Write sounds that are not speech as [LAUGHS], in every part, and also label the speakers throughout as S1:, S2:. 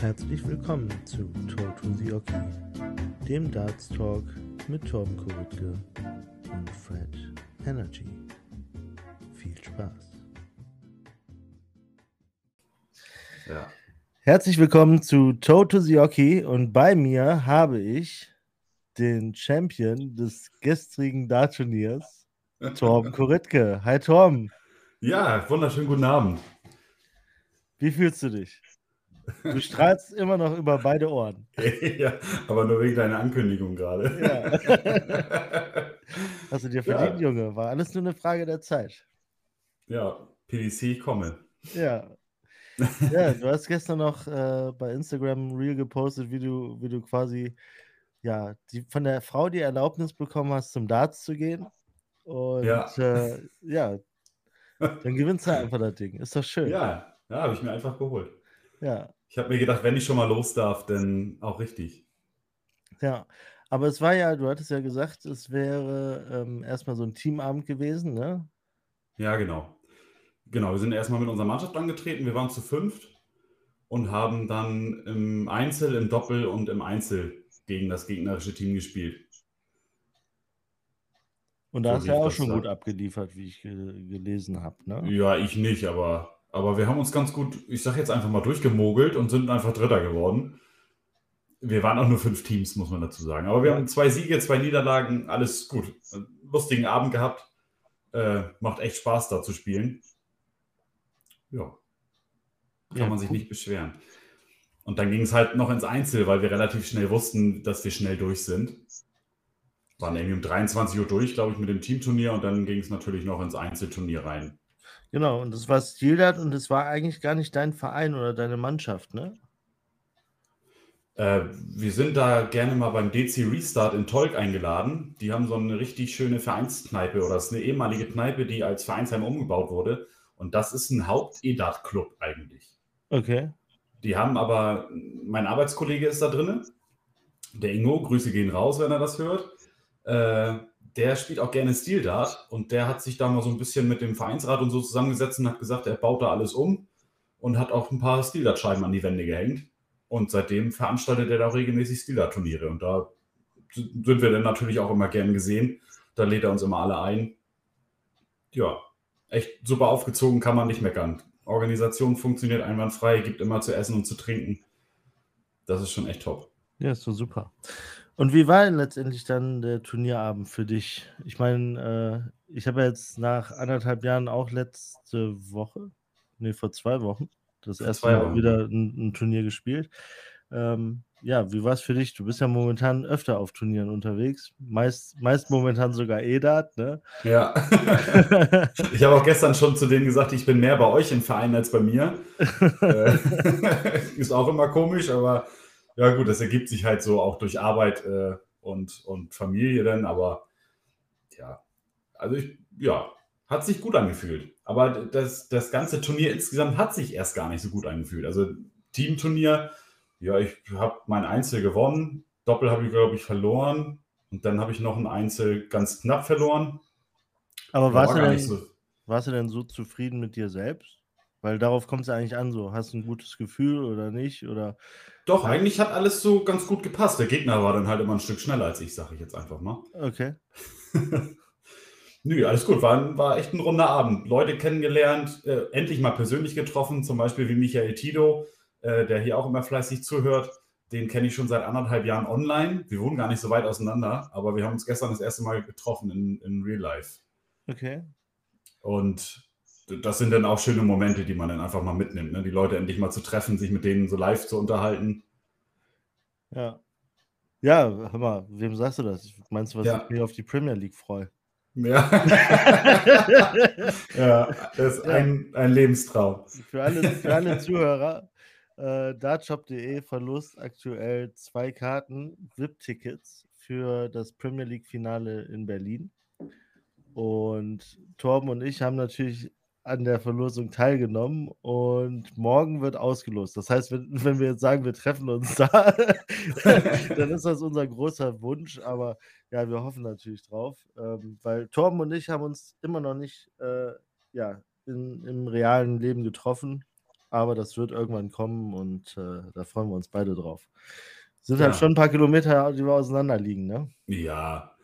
S1: Herzlich willkommen zu Talk to the Oki, dem Darts Talk mit Torben Kuritke und Fred Energy. Viel Spaß.
S2: Ja.
S1: Herzlich willkommen zu Toe to the Oki und bei mir habe ich den Champion des gestrigen Dart-Turniers, Torben Kuritke. Hi Torben,
S2: Ja, wunderschönen guten Abend.
S1: wie fühlst du dich? Du strahlst immer noch über beide Ohren. [LAUGHS]
S2: ja, aber nur wegen deiner Ankündigung gerade.
S1: Ja. [LAUGHS] Hast du dir
S2: Ja.
S1: verdient, Junge? War alles nur eine Frage der Zeit.
S2: ja, PDC, ich komme.
S1: Ja. Ja, du hast gestern noch äh, bei Instagram ein Reel gepostet, wie du, wie du quasi ja, die, von der Frau die Erlaubnis bekommen hast, zum Darts zu gehen. Und
S2: Ja.
S1: äh, ja, dann gewinnst du einfach das Ding. Ist doch schön.
S2: Ja, ja, habe ich mir einfach geholt.
S1: ja.
S2: Ich habe mir gedacht, wenn ich schon mal los darf, dann auch richtig.
S1: Ja, aber es war ja, du hattest ja gesagt, es wäre ähm, erstmal so ein Teamabend gewesen, ne?
S2: Ja, genau. Genau, wir sind erstmal mit unserer Mannschaft angetreten. Wir waren zu fünft und haben dann im Einzel, im Doppel und im Einzel gegen das gegnerische Team gespielt.
S1: Und da
S2: So
S1: hast du ja auch schon gut abgeliefert, wie ich ge gelesen habe, ne?
S2: Ja, ich nicht, aber, aber wir haben uns ganz gut, ich sag jetzt einfach mal, durchgemogelt und sind einfach Dritter geworden. Wir waren auch nur fünf Teams, muss man dazu sagen. Aber wir haben zwei Siege, zwei Niederlagen, alles gut. Lustigen Abend gehabt. Äh, macht echt Spaß, da zu spielen. Ja. Kann
S1: Ja,
S2: man sich
S1: cool.
S2: nicht beschweren. Und dann ging es halt noch ins Einzel, weil wir relativ schnell wussten, dass wir schnell durch sind. Waren irgendwie um 23 Uhr durch, glaube ich, mit dem Teamturnier und dann ging es natürlich noch ins Einzelturnier rein.
S1: Genau, und das war Stildat und es war eigentlich gar nicht dein Verein oder deine Mannschaft, ne?
S2: Äh, wir sind da gerne mal beim DC Restart in Tolk eingeladen. Die haben so eine richtig schöne Vereinskneipe oder es ist eine ehemalige Kneipe, die als Vereinsheim umgebaut wurde. Und das ist ein Haupt-EDAT-Club eigentlich.
S1: Okay.
S2: Die haben aber, mein Arbeitskollege ist da drin, der Ingo, Grüße gehen raus, wenn er das hört. Äh, der spielt auch gerne Stil-Dart und der hat sich da mal so ein bisschen mit dem Vereinsrat und so zusammengesetzt und hat gesagt, er baut da alles um und hat auch ein paar Stil-Dart-Scheiben an die Wände gehängt. Und seitdem veranstaltet er da regelmäßig Stil-Dart-Turniere und da sind wir dann natürlich auch immer gern gesehen. Da lädt er uns immer alle ein. Ja, echt super aufgezogen, kann man nicht meckern. Organisation funktioniert einwandfrei, gibt immer zu essen und zu trinken. Das ist schon echt top.
S1: Ja, ist so super. Und wie war denn letztendlich dann der Turnierabend für dich? Ich meine, äh, ich habe ja jetzt nach anderthalb Jahren auch letzte Woche, nee, vor zwei Wochen, das
S2: Vor
S1: erste Mal wieder ein, ein Turnier gespielt. Ähm, ja, wie war es für dich? Du bist ja momentan öfter auf Turnieren unterwegs. Meist, meist momentan sogar EDAT, ne?
S2: Ja. [LAUGHS] ich habe auch gestern schon zu denen gesagt, ich bin mehr bei euch im Verein als bei mir. [LAUGHS] Äh, [LAUGHS] ist auch immer komisch, aber ja gut, das ergibt sich halt so auch durch Arbeit äh, und, und Familie dann, aber ja, also ich, ja, hat sich gut angefühlt. Aber das, das ganze Turnier insgesamt hat sich erst gar nicht so gut angefühlt. Also Teamturnier, ja, ich habe mein Einzel gewonnen, Doppel habe ich, glaube ich, verloren und dann habe ich noch ein Einzel ganz knapp verloren.
S1: Aber warst,
S2: war
S1: du denn,
S2: so.
S1: warst du denn so zufrieden mit dir selbst? Weil darauf kommt es ja eigentlich an, so hast du ein gutes Gefühl oder nicht? Oder
S2: Doch, eigentlich hat alles so ganz gut gepasst. Der Gegner war dann halt immer ein Stück schneller als ich, sage ich jetzt einfach mal.
S1: okay. [LAUGHS]
S2: Nö, alles gut. War, war echt ein runder Abend. Leute kennengelernt, äh, endlich mal persönlich getroffen, zum Beispiel wie Michael Tido, äh, der hier auch immer fleißig zuhört. Den kenne ich schon seit anderthalb Jahren online. Wir wohnen gar nicht so weit auseinander, aber wir haben uns gestern das erste Mal getroffen in, in Real Life.
S1: Okay.
S2: Und das sind dann auch schöne Momente, die man dann einfach mal mitnimmt. Ne? Die Leute endlich mal zu treffen, sich mit denen so live zu unterhalten.
S1: Ja. Ja, hör mal, wem sagst du das? Meinst du, was
S2: Ja.
S1: ich mich auf die Premier League freue?
S2: Ja. [LAUGHS] ja, das ist
S1: Ja.
S2: ein, ein Lebenstraum.
S1: Für alle, für alle Zuhörer, äh, dartshop.de verlost aktuell zwei Karten, VIP-Tickets für das Premier League-Finale in Berlin. Und Torben und ich haben natürlich an der Verlosung teilgenommen und morgen wird ausgelost. Das heißt, wenn, [LAUGHS] wenn wir jetzt sagen, wir treffen uns da, [LAUGHS] dann ist das unser großer Wunsch, aber ja, wir hoffen natürlich drauf, ähm, weil Torben und ich haben uns immer noch nicht äh, ja, in, im realen Leben getroffen, aber das wird irgendwann kommen und äh, da freuen wir uns beide drauf. Sind halt schon ein paar Kilometer, die wir auseinander liegen, ne?
S2: Ja.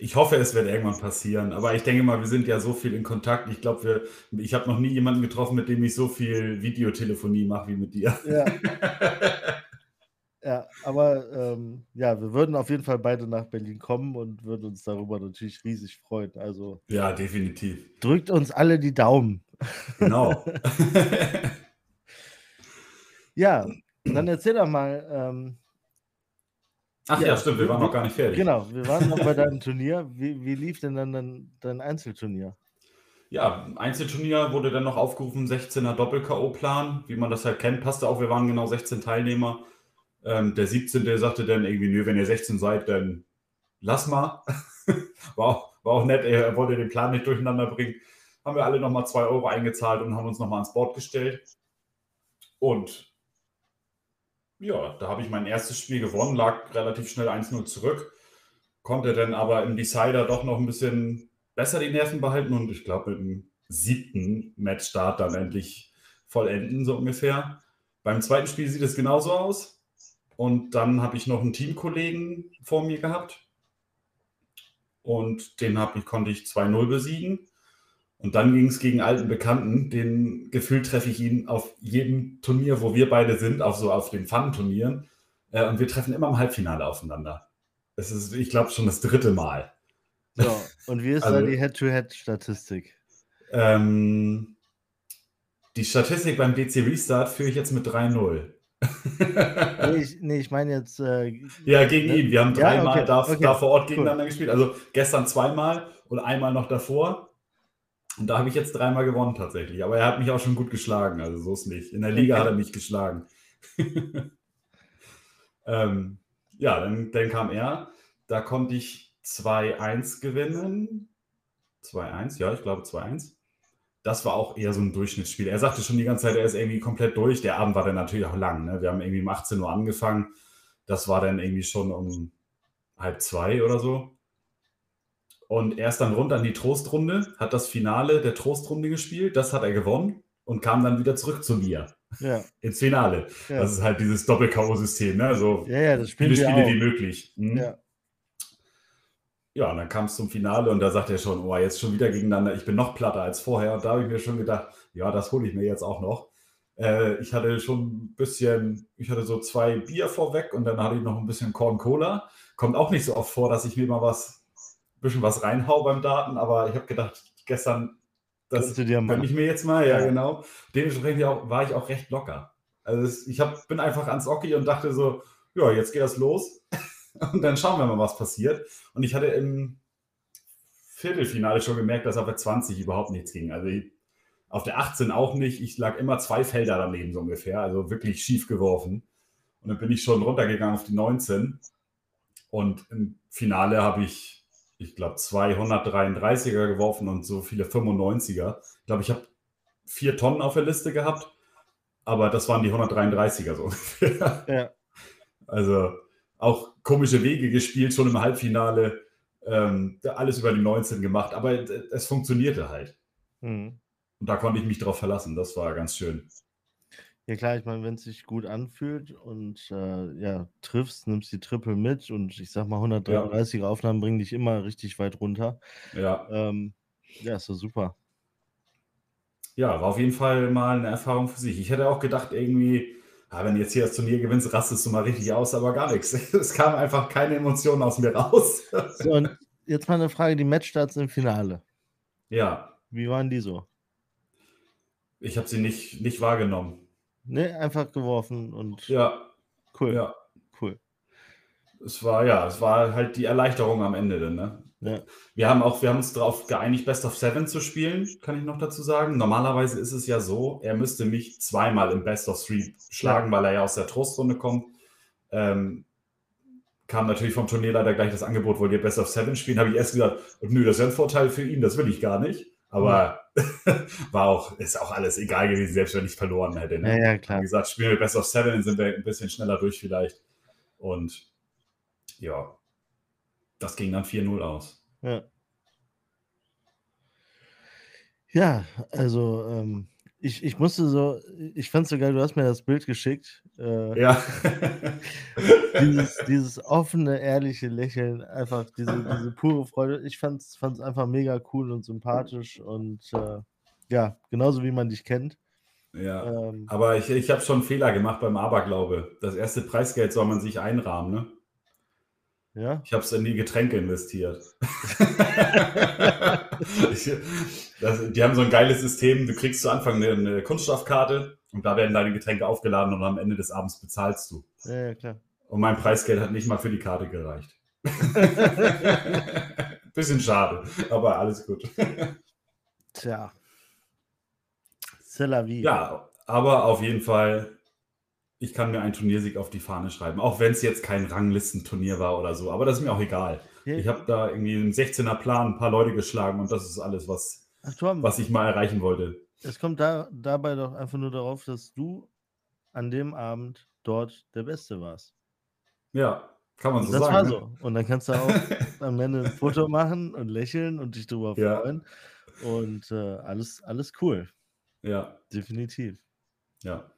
S2: Ich hoffe, es wird irgendwann passieren. Aber ich denke mal, wir sind ja so viel in Kontakt. Ich glaube, ich habe noch nie jemanden getroffen, mit dem ich so viel Videotelefonie mache wie mit dir.
S1: Ja. [LAUGHS] ja, aber ähm, ja, wir würden auf jeden Fall beide nach Berlin kommen und würden uns darüber natürlich riesig freuen. Also
S2: ja, definitiv.
S1: Drückt uns alle die Daumen.
S2: Genau. [LAUGHS] [LAUGHS]
S1: ja, dann erzähl doch mal, ähm,
S2: Ach ja, ja, stimmt, wir waren noch gar nicht fertig.
S1: Genau, wir waren noch bei deinem [LAUGHS] Turnier. Wie, wie lief denn dann dein, dein Einzelturnier?
S2: Ja, Einzelturnier wurde dann noch aufgerufen, 16er Doppel-K.O.-Plan, wie man das halt kennt, passte auch, wir waren genau 16 Teilnehmer. Ähm, der 17. Der sagte dann irgendwie, nö, wenn ihr 16 seid, dann lass mal. [LAUGHS] war, auch, war auch nett, er wollte den Plan nicht durcheinander bringen. Haben wir alle nochmal 2 Euro eingezahlt und haben uns nochmal ans Board gestellt. Und ja, da habe ich mein erstes Spiel gewonnen, lag relativ schnell 1-0 zurück, konnte dann aber im Decider doch noch ein bisschen besser die Nerven behalten und ich glaube mit dem siebten Matchstart dann endlich vollenden, so ungefähr. Beim zweiten Spiel sieht es genauso aus. Und dann habe ich noch einen Teamkollegen vor mir gehabt. Und den ich, konnte ich 2-0 besiegen. Und dann ging es gegen alten Bekannten. Den Gefühl treffe ich ihn auf jedem Turnier, wo wir beide sind, auch so auf den Fun-Turnieren. Äh, und wir treffen immer im Halbfinale aufeinander. Es ist, ich glaube, schon das dritte Mal.
S1: So, und wie ist also, da die Head-to-Head-Statistik?
S2: Ähm, die Statistik beim DC Restart führe ich jetzt mit 3-0. [LAUGHS]
S1: nee, ich, nee, ich meine jetzt. Äh,
S2: ja, gegen ne? ihn. Wir haben dreimal ja, okay, da, okay, da, vor Ort gegeneinander cool. gespielt. Also gestern zweimal und einmal noch davor. Und da habe ich jetzt dreimal gewonnen tatsächlich. Aber er hat mich auch schon gut geschlagen, also so ist nicht. In der Liga okay. hat er mich geschlagen. [LAUGHS] ähm, ja, dann, dann kam er. Da konnte ich 2-1 gewinnen. 2-1, ja, ich glaube 2-1. Das war auch eher so ein Durchschnittsspiel. Er sagte schon die ganze Zeit, er ist irgendwie komplett durch. Der Abend war dann natürlich auch lang. Ne? Wir haben irgendwie um 18 Uhr angefangen. Das war dann irgendwie schon um halb zwei oder so. Und er ist dann runter in die Trostrunde, hat das Finale der Trostrunde gespielt, das hat er gewonnen und kam dann wieder zurück zu mir. Ja. Ins Finale. Ja. Das ist halt dieses Doppel-K.O.-System, ne? Also
S1: ja, ja, das
S2: viele Spiele wie möglich. Mhm. Ja. Ja, und dann kam es zum Finale und da sagt er schon, oh, jetzt schon wieder gegeneinander, ich bin noch platter als vorher. Und da habe ich mir schon gedacht, ja, das hole ich mir jetzt auch noch. Äh, ich hatte schon ein bisschen, ich hatte so zwei Bier vorweg und dann hatte ich noch ein bisschen Corn Cola. Kommt auch nicht so oft vor, dass ich mir mal was bisschen was reinhau beim Daten, aber ich habe gedacht, gestern, das gönne ich mir jetzt mal, ja, ja. genau. Dementsprechend war ich auch recht locker. Also ich hab, bin einfach ans Oki und dachte so, ja, jetzt geht das los [LAUGHS] und dann schauen wir mal, was passiert. Und ich hatte im Viertelfinale schon gemerkt, dass auf der 20 überhaupt nichts ging. Also ich, auf der 18 auch nicht. Ich lag immer zwei Felder daneben so ungefähr, also wirklich schief geworfen. Und dann bin ich schon runtergegangen auf die 19. Und im Finale habe ich ich glaube, 233er geworfen und so viele 95er. Ich glaube, ich habe vier Tonnen auf der Liste gehabt, aber das waren die 133er so [LAUGHS] ungefähr. Ja. Also auch komische Wege gespielt, schon im Halbfinale. Ähm, alles über die 19 gemacht, aber es funktionierte halt. Mhm. Und da konnte ich mich drauf verlassen. Das war ganz schön.
S1: Ja klar, ich meine, wenn es sich gut anfühlt und äh, ja, triffst, nimmst die Triple mit und ich sag mal, 133er Aufnahmen bringen dich immer richtig weit runter.
S2: Ja.
S1: Ähm, ja, ist so super.
S2: Ja, war auf jeden Fall mal eine Erfahrung für sich. Ich hätte auch gedacht, irgendwie, ah, wenn du jetzt hier das Turnier gewinnst, rastest du mal richtig aus, aber gar nichts. [LAUGHS] Es kam einfach keine Emotionen aus mir raus. [LAUGHS]
S1: So, und jetzt mal eine Frage: Die Matchstarts im Finale.
S2: Ja.
S1: Wie waren die so?
S2: Ich habe sie nicht, nicht wahrgenommen.
S1: Ne, einfach geworfen und.
S2: Ja.
S1: Cool.
S2: Ja.
S1: Cool.
S2: Es war, ja, es war halt die Erleichterung am Ende dann, ne?
S1: Ja.
S2: Wir haben auch, wir haben uns darauf geeinigt, Best of Seven zu spielen, kann ich noch dazu sagen. Normalerweise ist es ja so, er müsste mich zweimal im Best of Three schlagen, ja. weil er ja aus der Trostrunde kommt. Ähm, kam natürlich vom Turnier leider gleich das Angebot, wollt ihr Best of Seven spielen? Habe ich erst gesagt, nö, das wäre ein Vorteil für ihn, das will ich gar nicht. Aber [LAUGHS] war auch, ist auch alles egal gewesen, selbst wenn ich verloren hätte.
S1: Ne? Ja, ja, klar.
S2: Wie gesagt, spielen wir Best of Seven, dann sind wir ein bisschen schneller durch vielleicht. Und ja, das ging dann 4-0 aus.
S1: Ja. Ja, also ähm, Ich, ich musste so, ich fand es so geil, du hast mir das Bild geschickt. Äh,
S2: Ja. [LAUGHS]
S1: dieses, dieses offene, ehrliche Lächeln, einfach diese, diese pure Freude. Ich fand es einfach mega cool und sympathisch und äh, ja, genauso wie man dich kennt.
S2: Ja,
S1: Ähm,
S2: aber ich, ich habe schon einen Fehler gemacht beim Aberglaube. Das erste Preisgeld soll man sich einrahmen, ne?
S1: Ja,
S2: Ich habe es in die Getränke investiert. [LAUGHS] ich, das, die haben so ein geiles System. Du kriegst zu Anfang eine, eine Kunststoffkarte und da werden deine Getränke aufgeladen und am Ende des Abends bezahlst du.
S1: ja, ja, klar.
S2: Und mein Preisgeld hat nicht mal für die Karte gereicht. [LAUGHS] Bisschen schade, aber alles gut.
S1: Tja. C'est la vie.
S2: Ja, aber auf jeden Fall, ich kann mir einen Turniersieg auf die Fahne schreiben, auch wenn es jetzt kein Ranglistenturnier war oder so. Aber das ist mir auch egal. Ich habe da irgendwie einen 16er Plan, ein paar Leute geschlagen und das ist alles, was,
S1: Ach, Tom,
S2: was ich mal erreichen wollte.
S1: es kommt da, dabei doch einfach nur darauf, dass du an dem Abend dort der Beste warst.
S2: Ja, kann man so
S1: das
S2: sagen.
S1: war
S2: ne?
S1: so. Und dann kannst du auch [LAUGHS] am Ende ein Foto machen und lächeln und dich darüber
S2: Ja.
S1: freuen. Und äh, alles, alles cool.
S2: Ja,
S1: Definitiv.
S2: ja.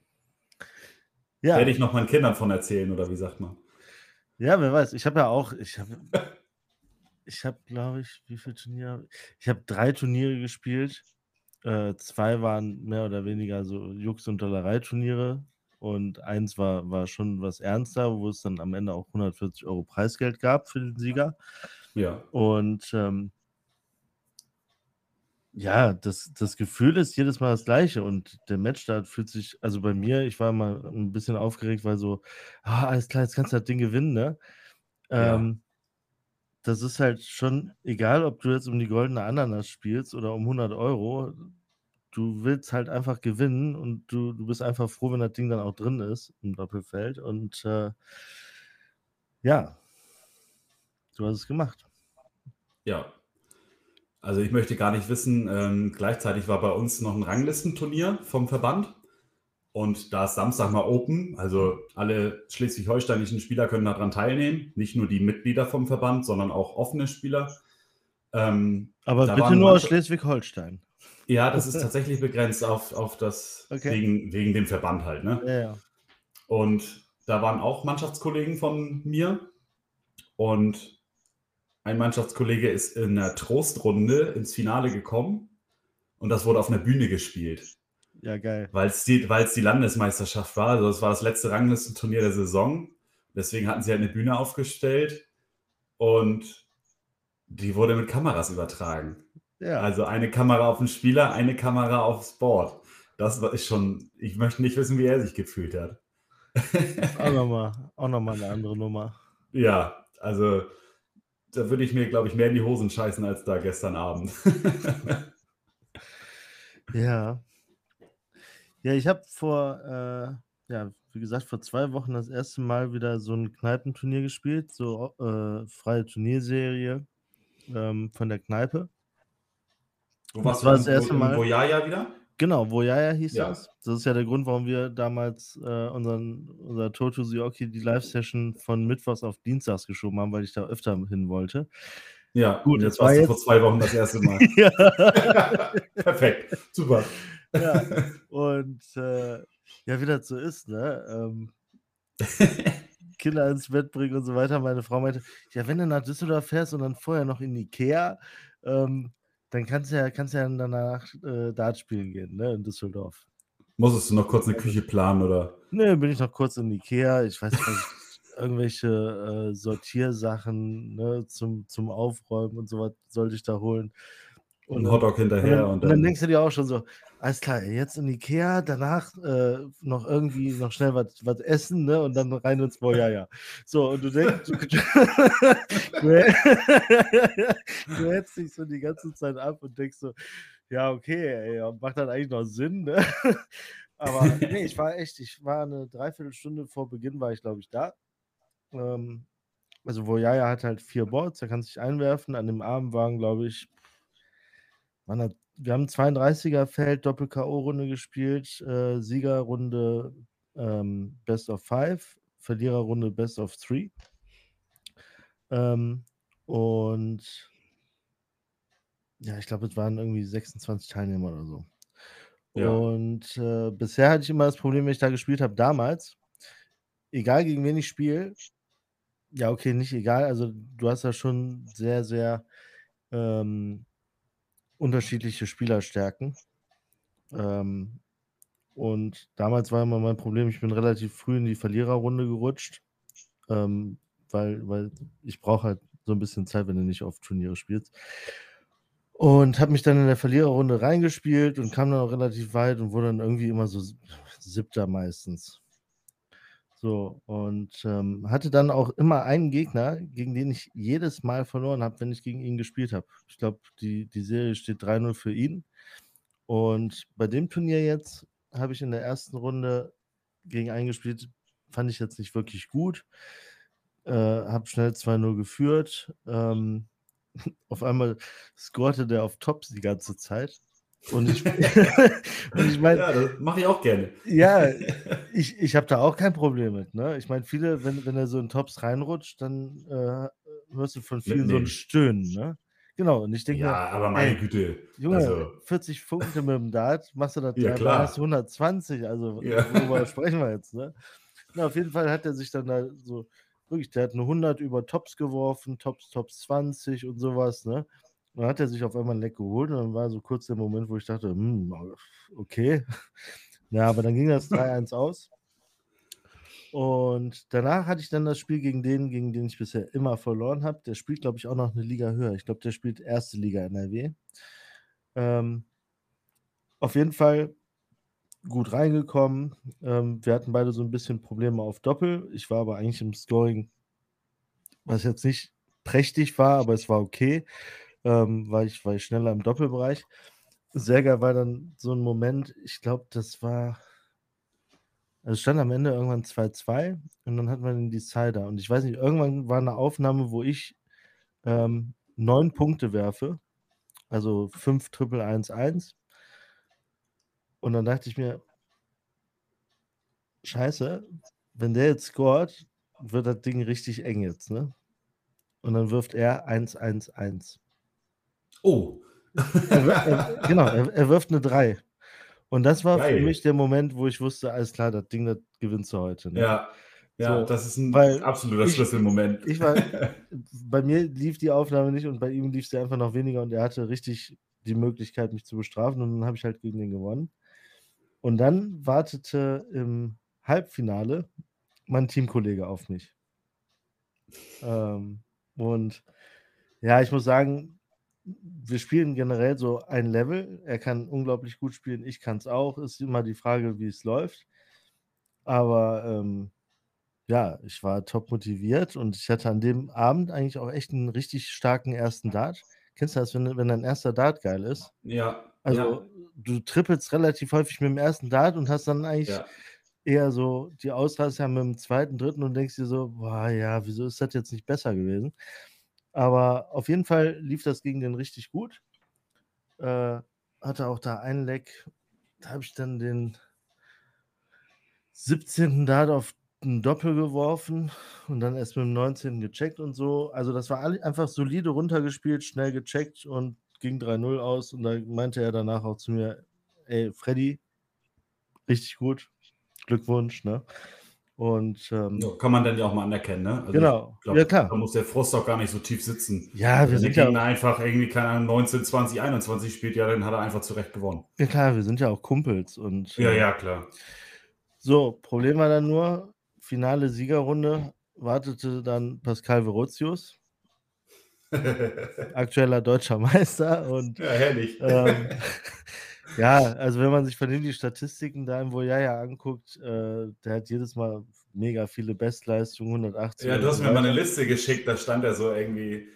S1: Ja,
S2: Werde ich noch meinen Kindern von erzählen oder wie sagt man?
S1: ja wer weiß. Ich habe ja auch, ich habe, [LAUGHS] ich habe, glaube ich, wie viele Turniere? Ich habe drei Turniere gespielt. Äh, zwei waren mehr oder weniger so Jux- und Dollerei-Turniere. Und eins war, war schon was ernster, wo es dann am Ende auch 140 Euro Preisgeld gab für den Sieger.
S2: Ja,
S1: Und ähm, ja, das, das Gefühl ist jedes Mal das gleiche und der Matchstart fühlt sich, also bei mir, ich war mal ein bisschen aufgeregt, weil so, ah, alles klar, jetzt kannst du das Ding gewinnen, ne?
S2: Ja.
S1: Ähm, das ist halt schon egal, ob du jetzt um die goldene Ananas spielst oder um 100 Euro, du willst halt einfach gewinnen und du, du bist einfach froh, wenn das Ding dann auch drin ist im Doppelfeld und äh, ja, du hast es gemacht.
S2: ja. Also ich möchte gar nicht wissen, ähm, gleichzeitig war bei uns noch ein Ranglistenturnier vom Verband und da ist Samstag mal Open, also alle schleswig-holsteinischen Spieler können daran teilnehmen, nicht nur die Mitglieder vom Verband, sondern auch offene Spieler. Ähm,
S1: Aber bitte nur aus Schleswig-Holstein.
S2: ja, das ist tatsächlich begrenzt auf, auf das,
S1: Okay.
S2: wegen, wegen dem Verband halt. Ne?
S1: Ja, ja.
S2: Und da waren auch Mannschaftskollegen von mir. Und ein Mannschaftskollege ist in der Trostrunde ins Finale gekommen. Und das wurde auf einer Bühne gespielt,
S1: Ja, geil.
S2: weil es die, die Landesmeisterschaft war. Also das war das letzte Ranglistenturnier der Saison. Deswegen hatten sie halt eine Bühne aufgestellt. Und die wurde mit Kameras übertragen.
S1: Ja,
S2: Also eine Kamera auf den Spieler, eine Kamera aufs Board. Das ist schon, ich möchte nicht wissen, wie er sich gefühlt hat.
S1: auch nochmal [LAUGHS] auch noch mal eine andere Nummer.
S2: Ja, also da würde ich mir, glaube ich, mehr in die Hosen scheißen als da gestern Abend. [LAUGHS]
S1: Ja. Ja, ich habe vor, äh, ja, wie gesagt, vor zwei Wochen das erste Mal wieder so ein Kneipenturnier gespielt, so äh, freie Turnierserie ähm, von der Kneipe.
S2: Wo
S1: Das war das erste Mal.
S2: Voyaya wieder?
S1: Genau, Voyaya hieß
S2: Ja.
S1: das. Das ist ja der Grund, warum wir damals äh, unseren, unser Toto Sioki, die Live-Session von Mittwochs auf Dienstags geschoben haben, weil ich da öfter hin wollte.
S2: Ja,
S1: Gut,
S2: jetzt
S1: war
S2: warst du
S1: jetzt-
S2: vor zwei Wochen das erste Mal. [LAUGHS]
S1: ja. [LAUGHS]
S2: Perfekt, super.
S1: ja. Und äh, ja, wie das so ist, ne? Ähm, [LAUGHS] Kinder ins Bett bringen und so weiter. Meine Frau meinte, ja, wenn du nach Düsseldorf fährst und dann vorher noch in Ikea, ähm, dann kannst du ja, kannst ja danach äh, Dart spielen gehen, ne, in Düsseldorf.
S2: Musstest du noch kurz eine Küche planen oder?
S1: Ne, bin ich noch kurz in Ikea, ich weiß nicht, irgendwelche äh, Sortiersachen ne, zum, zum Aufräumen und so was sollte ich da holen.
S2: Ein
S1: dann-
S2: Hotdog
S1: und
S2: hinterher
S1: dann,
S2: und
S1: und dann
S2: dann.
S1: denkst du dir auch schon so, alles klar, jetzt in Ikea, danach äh, noch irgendwie noch schnell was essen, ne? Und dann rein ins Bojaja. So, und du denkst, du, [LAUGHS] du, hältst dich so die ganze Zeit ab und denkst so, ja, okay, ey, ja, macht das eigentlich noch Sinn, ne? [LAUGHS] Aber nee, ich war echt, ich war eine Dreiviertelstunde vor Beginn, war ich, glaube ich, da. Ähm, also Voyaya hat halt vier Boards, da kannst du dich einwerfen. An dem Abend waren, glaube ich, man hat, wir haben 32er Feld Doppel-K.O.-Runde gespielt, äh, Siegerrunde ähm, Best of Five, Verliererrunde Best of Three. Ähm, und ja, ich glaube, es waren irgendwie 26 Teilnehmer oder so. Ja. Und äh, bisher hatte ich immer das Problem, wenn ich da gespielt habe, damals, egal gegen wen ich spiele, ja, okay, nicht egal, also du hast ja schon sehr, sehr ähm, unterschiedliche Spielerstärken. Ähm, und damals war immer mein Problem, ich bin relativ früh in die Verliererrunde gerutscht, ähm, weil, weil ich brauche halt so ein bisschen Zeit, wenn du nicht auf Turniere spielst. Und habe mich dann in der Verliererrunde reingespielt und kam dann auch relativ weit und wurde dann irgendwie immer so siebter meistens. So, und ähm, hatte dann auch immer einen Gegner, gegen den ich jedes Mal verloren habe, wenn ich gegen ihn gespielt habe. Ich glaube, die, die Serie steht 3-0 für ihn. Und bei dem Turnier jetzt habe ich in der ersten Runde gegen einen gespielt, fand ich jetzt nicht wirklich gut. Äh, habe schnell 2-0 geführt. Ähm, [LAUGHS] auf einmal scorte der auf Tops die ganze Zeit. Und ich, [LAUGHS]
S2: und ich meine. Ja, das mache ich auch gerne.
S1: Ja, [LAUGHS] ich, ich habe da auch kein Problem mit. Ne? Ich meine, viele, wenn, wenn er so in Tops reinrutscht, dann äh, hörst du von vielen so ein Stöhnen. Ne? Genau, und ich denke
S2: Ja, aber meine ey, Güte.
S1: Junge, also, 40 Punkte mit dem Dart, machst du das ja, klar. hast du 120, also ja. worüber sprechen wir jetzt, ne? Na, auf jeden Fall hat er sich dann da so, wirklich, der hat eine 100 über Tops geworfen, Tops, Tops 20 und sowas, ne? Dann hat er sich auf einmal ein Leck geholt und dann war so kurz der Moment, wo ich dachte, hm, okay. [LAUGHS] Ja, aber dann ging das [LAUGHS] 3-1 aus. Und danach hatte ich dann das Spiel gegen den, gegen den ich bisher immer verloren habe. Der spielt, glaube ich, auch noch eine Liga höher. Ich glaube, der spielt erste Liga NRW. Ähm, auf jeden Fall gut reingekommen. Ähm, wir hatten beide so ein bisschen Probleme auf Doppel. Ich war aber eigentlich im Scoring, was jetzt nicht prächtig war, aber es war okay, ähm, weil, ich, war ich schneller im Doppelbereich. Sehr geil war dann so ein Moment, ich glaube, das war also stand am Ende irgendwann 2-2 und dann hatten wir den Decider. Und ich weiß nicht, irgendwann war eine Aufnahme, wo ich ähm, neun Punkte werfe, also 5 Triple 1 1. Und dann dachte ich mir, scheiße, wenn der jetzt scoret, wird das Ding richtig eng jetzt, ne? Und dann wirft er 1-1-1.
S2: Oh.
S1: Er, er, genau, er, er wirft eine 3. Und das war Geil. für mich der Moment, wo ich wusste, alles klar, das Ding, das gewinnst du heute.
S2: Ne? Ja, ja, so, das ist ein absoluter ich, Schlüsselmoment.
S1: Ich war, [LAUGHS] bei mir lief die Aufnahme nicht und bei ihm lief sie einfach noch weniger und er hatte richtig die Möglichkeit, mich zu bestrafen und dann habe ich halt gegen den gewonnen. Und dann wartete im Halbfinale mein Teamkollege auf mich. Ähm, und ja, ich muss sagen, wir spielen generell so ein Level. Er kann unglaublich gut spielen, ich kann es auch. Ist immer die Frage, wie es läuft. Aber ähm, ja, ich war top motiviert und ich hatte an dem Abend eigentlich auch echt einen richtig starken ersten Dart. Kennst du das, wenn, wenn dein erster Dart geil ist?
S2: Ja.
S1: Also
S2: ja.
S1: du trippelst relativ häufig mit dem ersten Dart und hast dann eigentlich ja. eher so die Ausreißer mit dem zweiten, dritten und denkst dir so, boah, ja, wieso ist das jetzt nicht besser gewesen? Aber auf jeden Fall lief das gegen den richtig gut. Äh, hatte auch da einen Leck. Da habe ich dann den 17. Dart auf ein Doppel geworfen und dann erst mit dem 19. gecheckt und so. Also das war einfach solide runtergespielt, schnell gecheckt und ging 3-0 aus. Und da meinte er danach auch zu mir, ey, Freddy, richtig gut. Glückwunsch, ne? Und ähm,
S2: ja, kann man dann ja auch mal anerkennen, ne?
S1: Also genau,
S2: glaub, ja klar. Da muss der Frust auch gar nicht so tief sitzen.
S1: Ja, wir sind ja
S2: einfach irgendwie keine Ahnung 19, 20, 21 spielt, ja, dann hat er einfach zurecht gewonnen.
S1: Ja klar, wir sind ja auch Kumpels und
S2: ja, äh, ja klar.
S1: So, Problem war dann nur finale Siegerrunde wartete dann Pascal Verotius, [LAUGHS] aktueller deutscher Meister und
S2: ja, herrlich.
S1: Ähm, [LAUGHS] Ja, also wenn man sich von ihm die Statistiken da im Voyaya anguckt, äh, der hat jedes Mal mega viele Bestleistungen, 180.
S2: Ja, du hast mir mal eine Liste geschickt, da stand er so irgendwie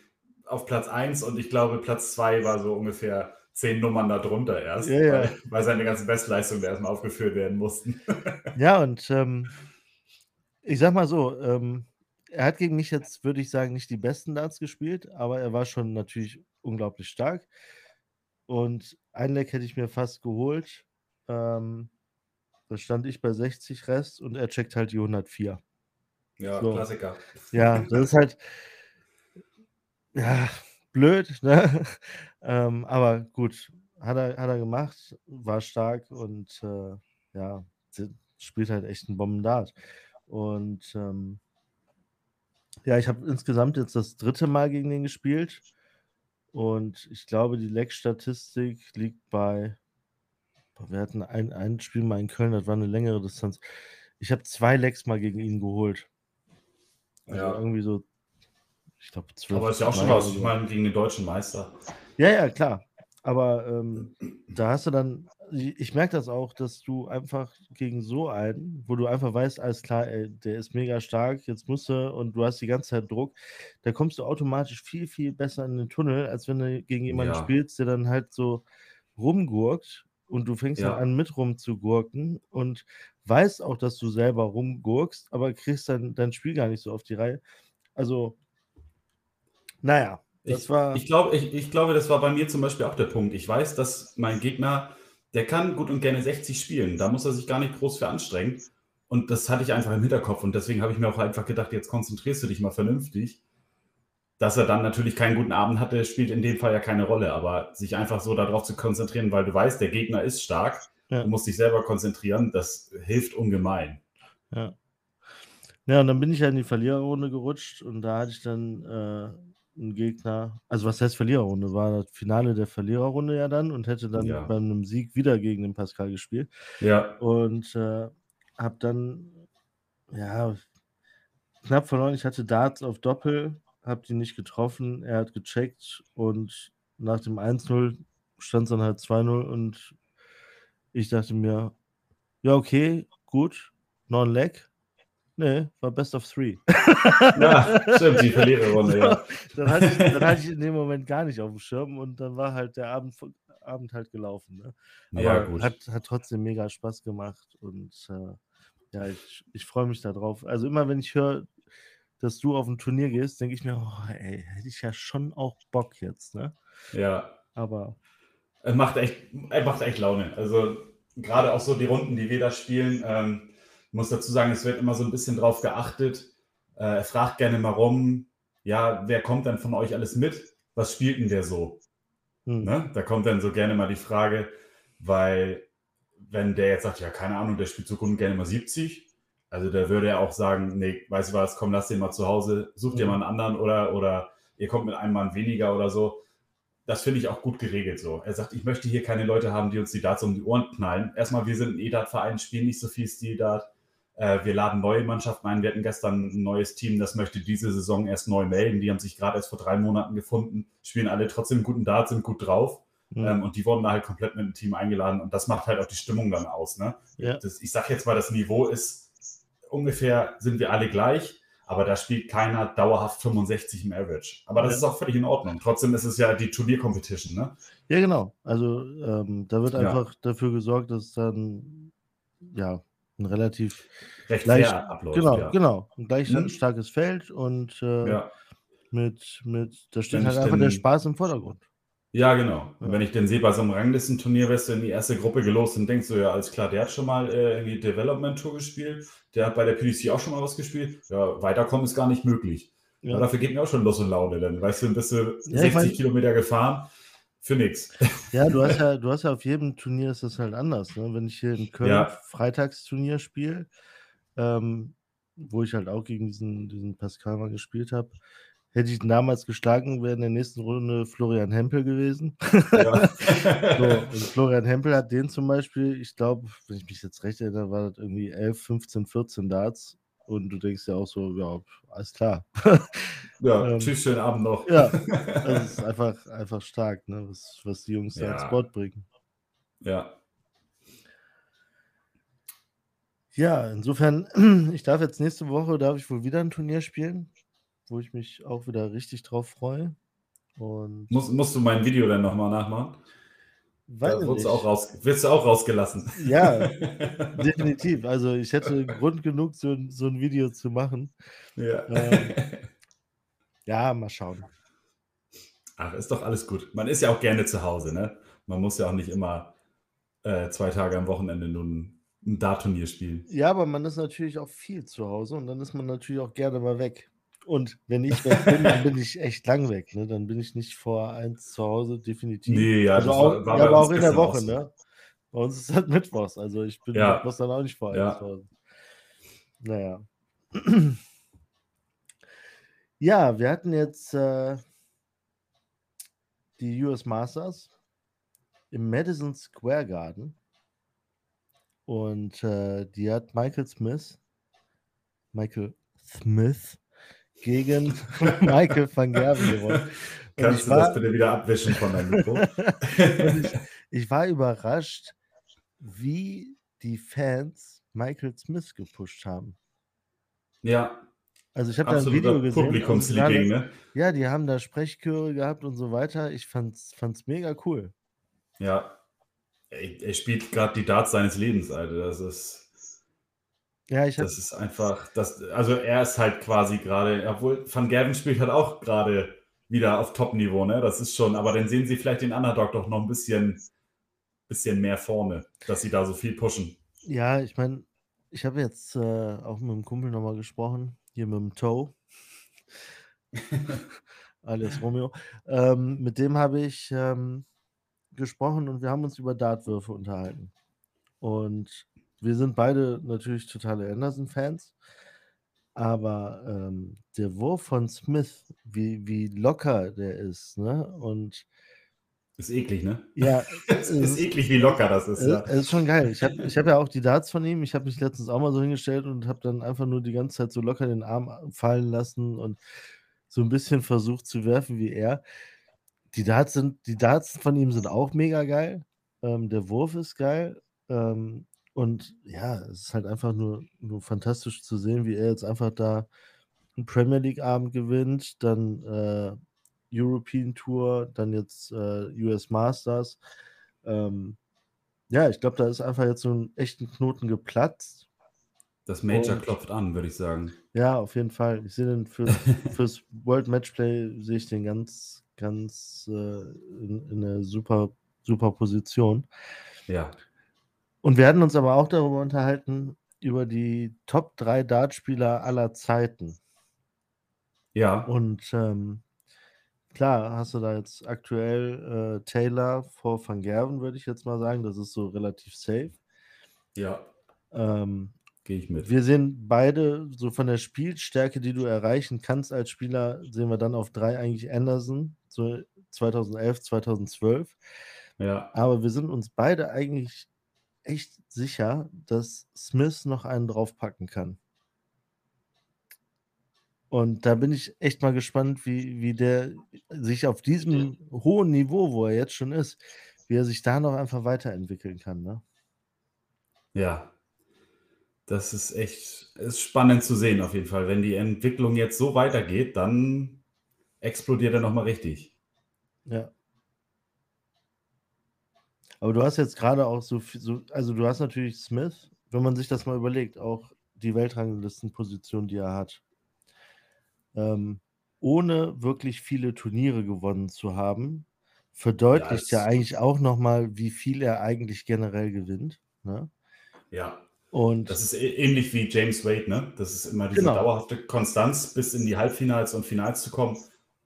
S2: auf Platz 1 und ich glaube Platz 2 war so ungefähr zehn Nummern darunter erst,
S1: ja, ja.
S2: Weil, weil, seine ganzen Bestleistungen da erstmal aufgeführt werden mussten. [LAUGHS]
S1: ja, und ähm, ich sag mal so, ähm, er hat gegen mich jetzt, würde ich sagen, nicht die besten Darts gespielt, aber er war schon natürlich unglaublich stark. Und ein Leck hätte ich mir fast geholt. Ähm, da stand ich bei 60 Rest und er checkt halt die 104.
S2: Ja, so. Klassiker.
S1: Ja, das ist halt ja, blöd, ne? [LAUGHS] ähm, aber gut, hat er, hat er gemacht, war stark und äh, ja, spielt halt echt einen Bombendart. Und ähm, ja, ich habe insgesamt jetzt das dritte Mal gegen den gespielt. Und ich glaube, die Leck-Statistik liegt bei. Wir hatten ein, ein Spiel mal in Köln, das war eine längere Distanz. Ich habe zwei Lecks mal gegen ihn geholt. Also ja. irgendwie so,
S2: ich glaube, zwölf. Aber ist ja auch schon was, ich meine, gegen den deutschen Meister.
S1: Ja, ja, klar. Aber ähm, da hast du dann, ich merke das auch, dass du einfach gegen so einen, wo du einfach weißt, alles klar, ey, der ist mega stark, jetzt musst du und du hast die ganze Zeit Druck, da kommst du automatisch viel, viel besser in den Tunnel, als wenn du gegen jemanden ja. spielst, der dann halt so rumgurkt und du fängst ja. dann an mit rumzugurken und weißt auch, dass du selber rumgurkst, aber kriegst dann dein Spiel gar nicht so auf die Reihe. Also, naja,
S2: das ich, war. Ich, glaub, ich, ich glaube, das war bei mir zum Beispiel auch der Punkt. Ich weiß, dass mein Gegner, der kann gut und gerne 60 spielen. Da muss er sich gar nicht groß für anstrengen. Und das hatte ich einfach im Hinterkopf. Und deswegen habe ich mir auch einfach gedacht, jetzt konzentrierst du dich mal vernünftig. Dass er dann natürlich keinen guten Abend hatte, spielt in dem Fall ja keine Rolle. Aber sich einfach so darauf zu konzentrieren, weil du weißt, der Gegner ist stark, ja. du musst dich selber konzentrieren, das hilft ungemein.
S1: Ja. Ja, und dann bin ich ja in die Verliererrunde gerutscht und da hatte ich dann äh, ein Gegner, also was heißt Verliererrunde? War das Finale der Verliererrunde ja dann und hätte dann ja. bei einem Sieg wieder gegen den Pascal gespielt.
S2: Ja.
S1: Und äh, habe dann, ja, knapp verloren. Ich hatte Darts auf Doppel, habe die nicht getroffen. Er hat gecheckt und nach dem 1-0 stand es dann halt 2-0 und ich dachte mir, ja, okay, gut, non-leg, Nee, war Best of Three. [LAUGHS]
S2: Ja, stimmt, die Verliererrunde, ja.
S1: Dann hatte, ich, dann hatte ich in [LAUGHS] dem Moment gar nicht auf dem Schirm und dann war halt der Abend, Abend halt gelaufen. Ne? Aber ja, gut. Hat, hat trotzdem mega Spaß gemacht und äh, ja, ich, ich freue mich darauf. Also immer, wenn ich höre, dass du auf ein Turnier gehst, denke ich mir, oh, ey, hätte ich ja schon auch Bock jetzt, ne?
S2: Ja.
S1: Aber.
S2: Er macht echt, er macht echt Laune. Also gerade auch so die Runden, die wir da spielen, ähm, muss dazu sagen, es wird immer so ein bisschen drauf geachtet. Äh, er fragt gerne mal rum, ja, wer kommt dann von euch alles mit? Was spielt denn der so? Hm. Ne? Da kommt dann so gerne mal die Frage, weil wenn der jetzt sagt, ja, keine Ahnung, der spielt so gut gerne mal 70, also da würde er auch sagen, nee, weißt du was, komm, lass den mal zu Hause, such dir hm. mal einen anderen oder, oder ihr kommt mit einem Mann weniger oder so. Das finde ich auch gut geregelt so. Er sagt, ich möchte hier keine Leute haben, die uns die Darts um die Ohren knallen. Erstmal, wir sind ein E-Dart-Verein, spielen nicht so viel Stil-Dart. Äh, wir laden neue Mannschaften ein. Wir hatten gestern ein neues Team, das möchte diese Saison erst neu melden. Die haben sich gerade erst vor drei Monaten gefunden, spielen alle trotzdem guten Dart, sind gut drauf. Mhm. Und die wurden da halt komplett mit dem Team eingeladen. Und das macht halt auch die Stimmung dann aus. Ne? Ja. Das, ich sage jetzt mal, das Niveau ist ungefähr, sind wir alle gleich. Aber da spielt keiner dauerhaft 65 im Average. Aber das ja. ist auch völlig in Ordnung. Trotzdem ist es ja die Turniercompetition, ne?
S1: Ja, genau. Also ähm, da wird einfach ja. dafür gesorgt, dass dann ja ein relativ
S2: Recht leicht, abläuft.
S1: Genau, ja. genau. Ein gleich hm. starkes Feld und äh, ja. mit, mit, da steht Wenn halt einfach den, der Spaß im Vordergrund.
S2: Ja, genau. Und wenn ich den sehe bei so einem Ranglistenturnier, wirst du in die erste Gruppe gelost und denkst du, ja, alles klar, der hat schon mal äh, irgendwie Development Tour gespielt, der hat bei der PDC auch schon mal was gespielt. Ja, weiterkommen ist gar nicht möglich. Ja. dafür geht mir auch schon Lust und Laune, denn weißt du, dann bist du 60 ich mein, Kilometer gefahren für nichts.
S1: Ja, du hast ja, du hast ja auf jedem Turnier ist das halt anders. Ne? Wenn ich hier in Köln ja. Freitagsturnier spiele, ähm, wo ich halt auch gegen diesen, diesen Pascal mal gespielt habe, hätte ich ihn damals geschlagen, wäre in der nächsten Runde Florian Hempel gewesen. Ja. [LAUGHS] so, und Florian Hempel hat den zum Beispiel, ich glaube, wenn ich mich jetzt recht erinnere, war das irgendwie 11, 15, 14 Darts. Und du denkst ja auch so, ja, alles klar.
S2: Ja, [LAUGHS] ähm, tschüss, schönen Abend noch.
S1: Ja, [LAUGHS] das ist einfach, einfach stark, ne, was, was die Jungs ja. da ins Board bringen.
S2: Ja.
S1: Ja, insofern, [CLEARS THROAT] ich darf jetzt nächste Woche, darf ich wohl wieder ein Turnier spielen, wo ich mich auch wieder richtig drauf freue. Und
S2: Muss, musst du mein Video dann nochmal nachmachen? Weiß da du auch raus, wirst du auch rausgelassen.
S1: Ja, [LAUGHS] definitiv. Also ich hätte Grund genug, so, so ein Video zu machen.
S2: Ja. Ähm, [LAUGHS]
S1: ja, mal schauen.
S2: Ach, ist doch alles gut. Man ist ja auch gerne zu Hause, ne? Man muss ja auch nicht immer äh, zwei Tage am Wochenende nun ein Dart-Turnier spielen.
S1: Ja, aber man ist natürlich auch viel zu Hause und dann ist man natürlich auch gerne mal weg. Und wenn ich weg bin, dann bin ich echt lang weg. Ne? Dann bin ich nicht vor eins zu Hause, definitiv.
S2: Nee, ja,
S1: also
S2: das
S1: auch,
S2: war, war
S1: aber auch in der Woche, ne? Bei uns ist das [LAUGHS] Mittwochs, also ich bin
S2: Ja.
S1: Mittwochs dann auch nicht vor
S2: Ja.
S1: eins zu Hause. Naja. [CLEARS THROAT] Ja, wir hatten jetzt äh, die US Masters im Madison Square Garden. Und äh, die hat Michael Smith, Michael Smith gegen [LAUGHS] Michael van Gerven gewonnen.
S2: Kannst
S1: ich
S2: du
S1: war-
S2: das bitte wieder abwischen von deinem Mikro? [LAUGHS]
S1: ich, ich war überrascht, wie die Fans Michael Smith gepusht haben.
S2: ja,
S1: Also ich habe da ein Video gesehen.
S2: Publikumsliebling, ne?
S1: Ja, die haben da Sprechchöre gehabt und so weiter. Ich fand's, fand's mega cool.
S2: Ja. Er, er spielt gerade die Darts seines Lebens, Alter. Das ist,
S1: Ja, ich habe
S2: das ist einfach, das, also er ist halt quasi gerade, obwohl Van Gerven spielt halt auch gerade wieder auf Top-Niveau, ne? Das ist schon, aber dann sehen sie vielleicht den Underdog doch noch ein bisschen, bisschen mehr vorne, dass sie da so viel pushen.
S1: ja, ich meine, ich habe jetzt äh, auch mit dem Kumpel nochmal gesprochen, hier mit dem Toe. [LAUGHS] alias Romeo. Ähm, mit dem habe ich ähm, gesprochen und wir haben uns über Dartwürfe unterhalten. Und wir sind beide natürlich totale Anderson-Fans. Aber ähm, der Wurf von Smith, wie, wie locker der ist, ne? Und
S2: Ist eklig, ne?
S1: ja, [LAUGHS]
S2: Es ist eklig, wie locker das ist,
S1: es
S2: ja.
S1: ist schon geil. Ich habe ich hab ja auch die Darts von ihm. Ich habe mich letztens auch mal so hingestellt und habe dann einfach nur die ganze Zeit so locker den Arm fallen lassen und so ein bisschen versucht zu werfen wie er. Die Darts, sind, die Darts von ihm sind auch mega geil. Ähm, der Wurf ist geil. Ähm, und ja, es ist halt einfach nur, nur fantastisch zu sehen, wie er jetzt einfach da einen Premier League-Abend gewinnt, dann äh, European Tour, dann jetzt äh, US Masters. Ähm, ja, ich glaube, da ist einfach jetzt so ein echten Knoten geplatzt.
S2: Das Major
S1: Und-
S2: klopft an, würde ich sagen.
S1: Ja, auf jeden Fall. Ich sehe den für, [LAUGHS] fürs World Matchplay sehe ich den ganz, ganz äh, in, in einer super, super Position.
S2: Ja.
S1: Und wir hatten uns aber auch darüber unterhalten, über die Top 3 Dartspieler aller Zeiten.
S2: Ja.
S1: Und ähm, klar, hast du da jetzt aktuell äh, Taylor vor Van Gerven, würde ich jetzt mal sagen. Das ist so relativ safe.
S2: Ja.
S1: Ähm,
S2: Gehe ich mit.
S1: Wir sehen beide, so von der Spielstärke, die du erreichen kannst als Spieler, sehen wir dann auf drei eigentlich Anderson, so 2011, 2012.
S2: Ja.
S1: Aber wir sind uns beide eigentlich echt sicher, dass Smith noch einen draufpacken kann. Und da bin ich echt mal gespannt, wie, wie der sich auf diesem hohen Niveau, wo er jetzt schon ist, wie er sich da noch einfach weiterentwickeln kann. Ne?
S2: Ja. Das ist echt ist spannend zu sehen, auf jeden Fall. Wenn die Entwicklung jetzt so weitergeht, dann explodiert er nochmal richtig.
S1: Ja. Aber du hast jetzt gerade auch so, viel- so, also du hast natürlich Smith, wenn man sich das mal überlegt, auch die Weltranglistenposition, die er hat. Ähm, ohne wirklich viele Turniere gewonnen zu haben, verdeutlicht ja,
S2: es-
S1: eigentlich auch nochmal, wie viel er eigentlich generell gewinnt. Ne?
S2: Ja.
S1: Und
S2: Das ist ähnlich wie James Wade, ne? Das ist immer diese
S1: Genau.
S2: dauerhafte Konstanz, bis in die Halbfinals und Finals zu kommen,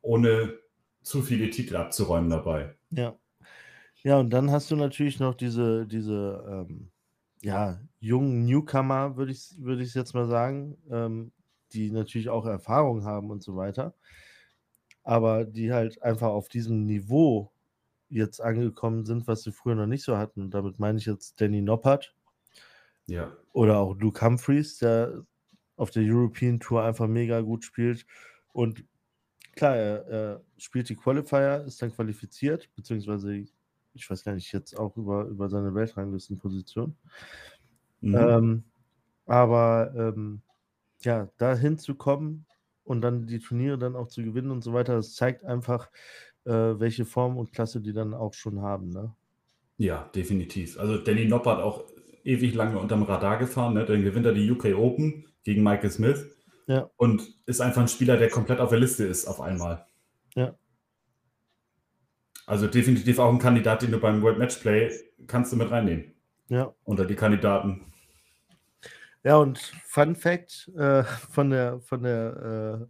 S2: ohne zu viele Titel abzuräumen dabei.
S1: Ja. Ja, und dann hast du natürlich noch diese, diese ähm, ja, jungen Newcomer, würde ich es würd jetzt mal sagen, ähm, die natürlich auch Erfahrung haben und so weiter, aber die halt einfach auf diesem Niveau jetzt angekommen sind, was sie früher noch nicht so hatten. Und damit meine ich jetzt Danny Noppert
S2: Ja.
S1: oder auch Luke Humphreys, der auf der European Tour einfach mega gut spielt. Und klar, er, er spielt die Qualifier, ist dann qualifiziert, beziehungsweise ich weiß gar nicht, jetzt auch über, über seine Weltranglistenposition.
S2: Mhm.
S1: Ähm, aber ähm, ja, da hinzukommen und dann die Turniere dann auch zu gewinnen und so weiter, das zeigt einfach, äh, welche Form und Klasse die dann auch schon haben. Ne?
S2: Ja, definitiv. Also Danny Noppert auch ewig lange unterm Radar gefahren, ne? Dann gewinnt er die UK Open gegen Michael Smith
S1: Ja.
S2: und ist einfach ein Spieler, der komplett auf der Liste ist auf einmal.
S1: Ja.
S2: Also definitiv auch ein Kandidat, den du beim World Matchplay kannst du mit reinnehmen
S1: Ja.
S2: unter die Kandidaten.
S1: Ja, und Fun Fact äh, von der, von der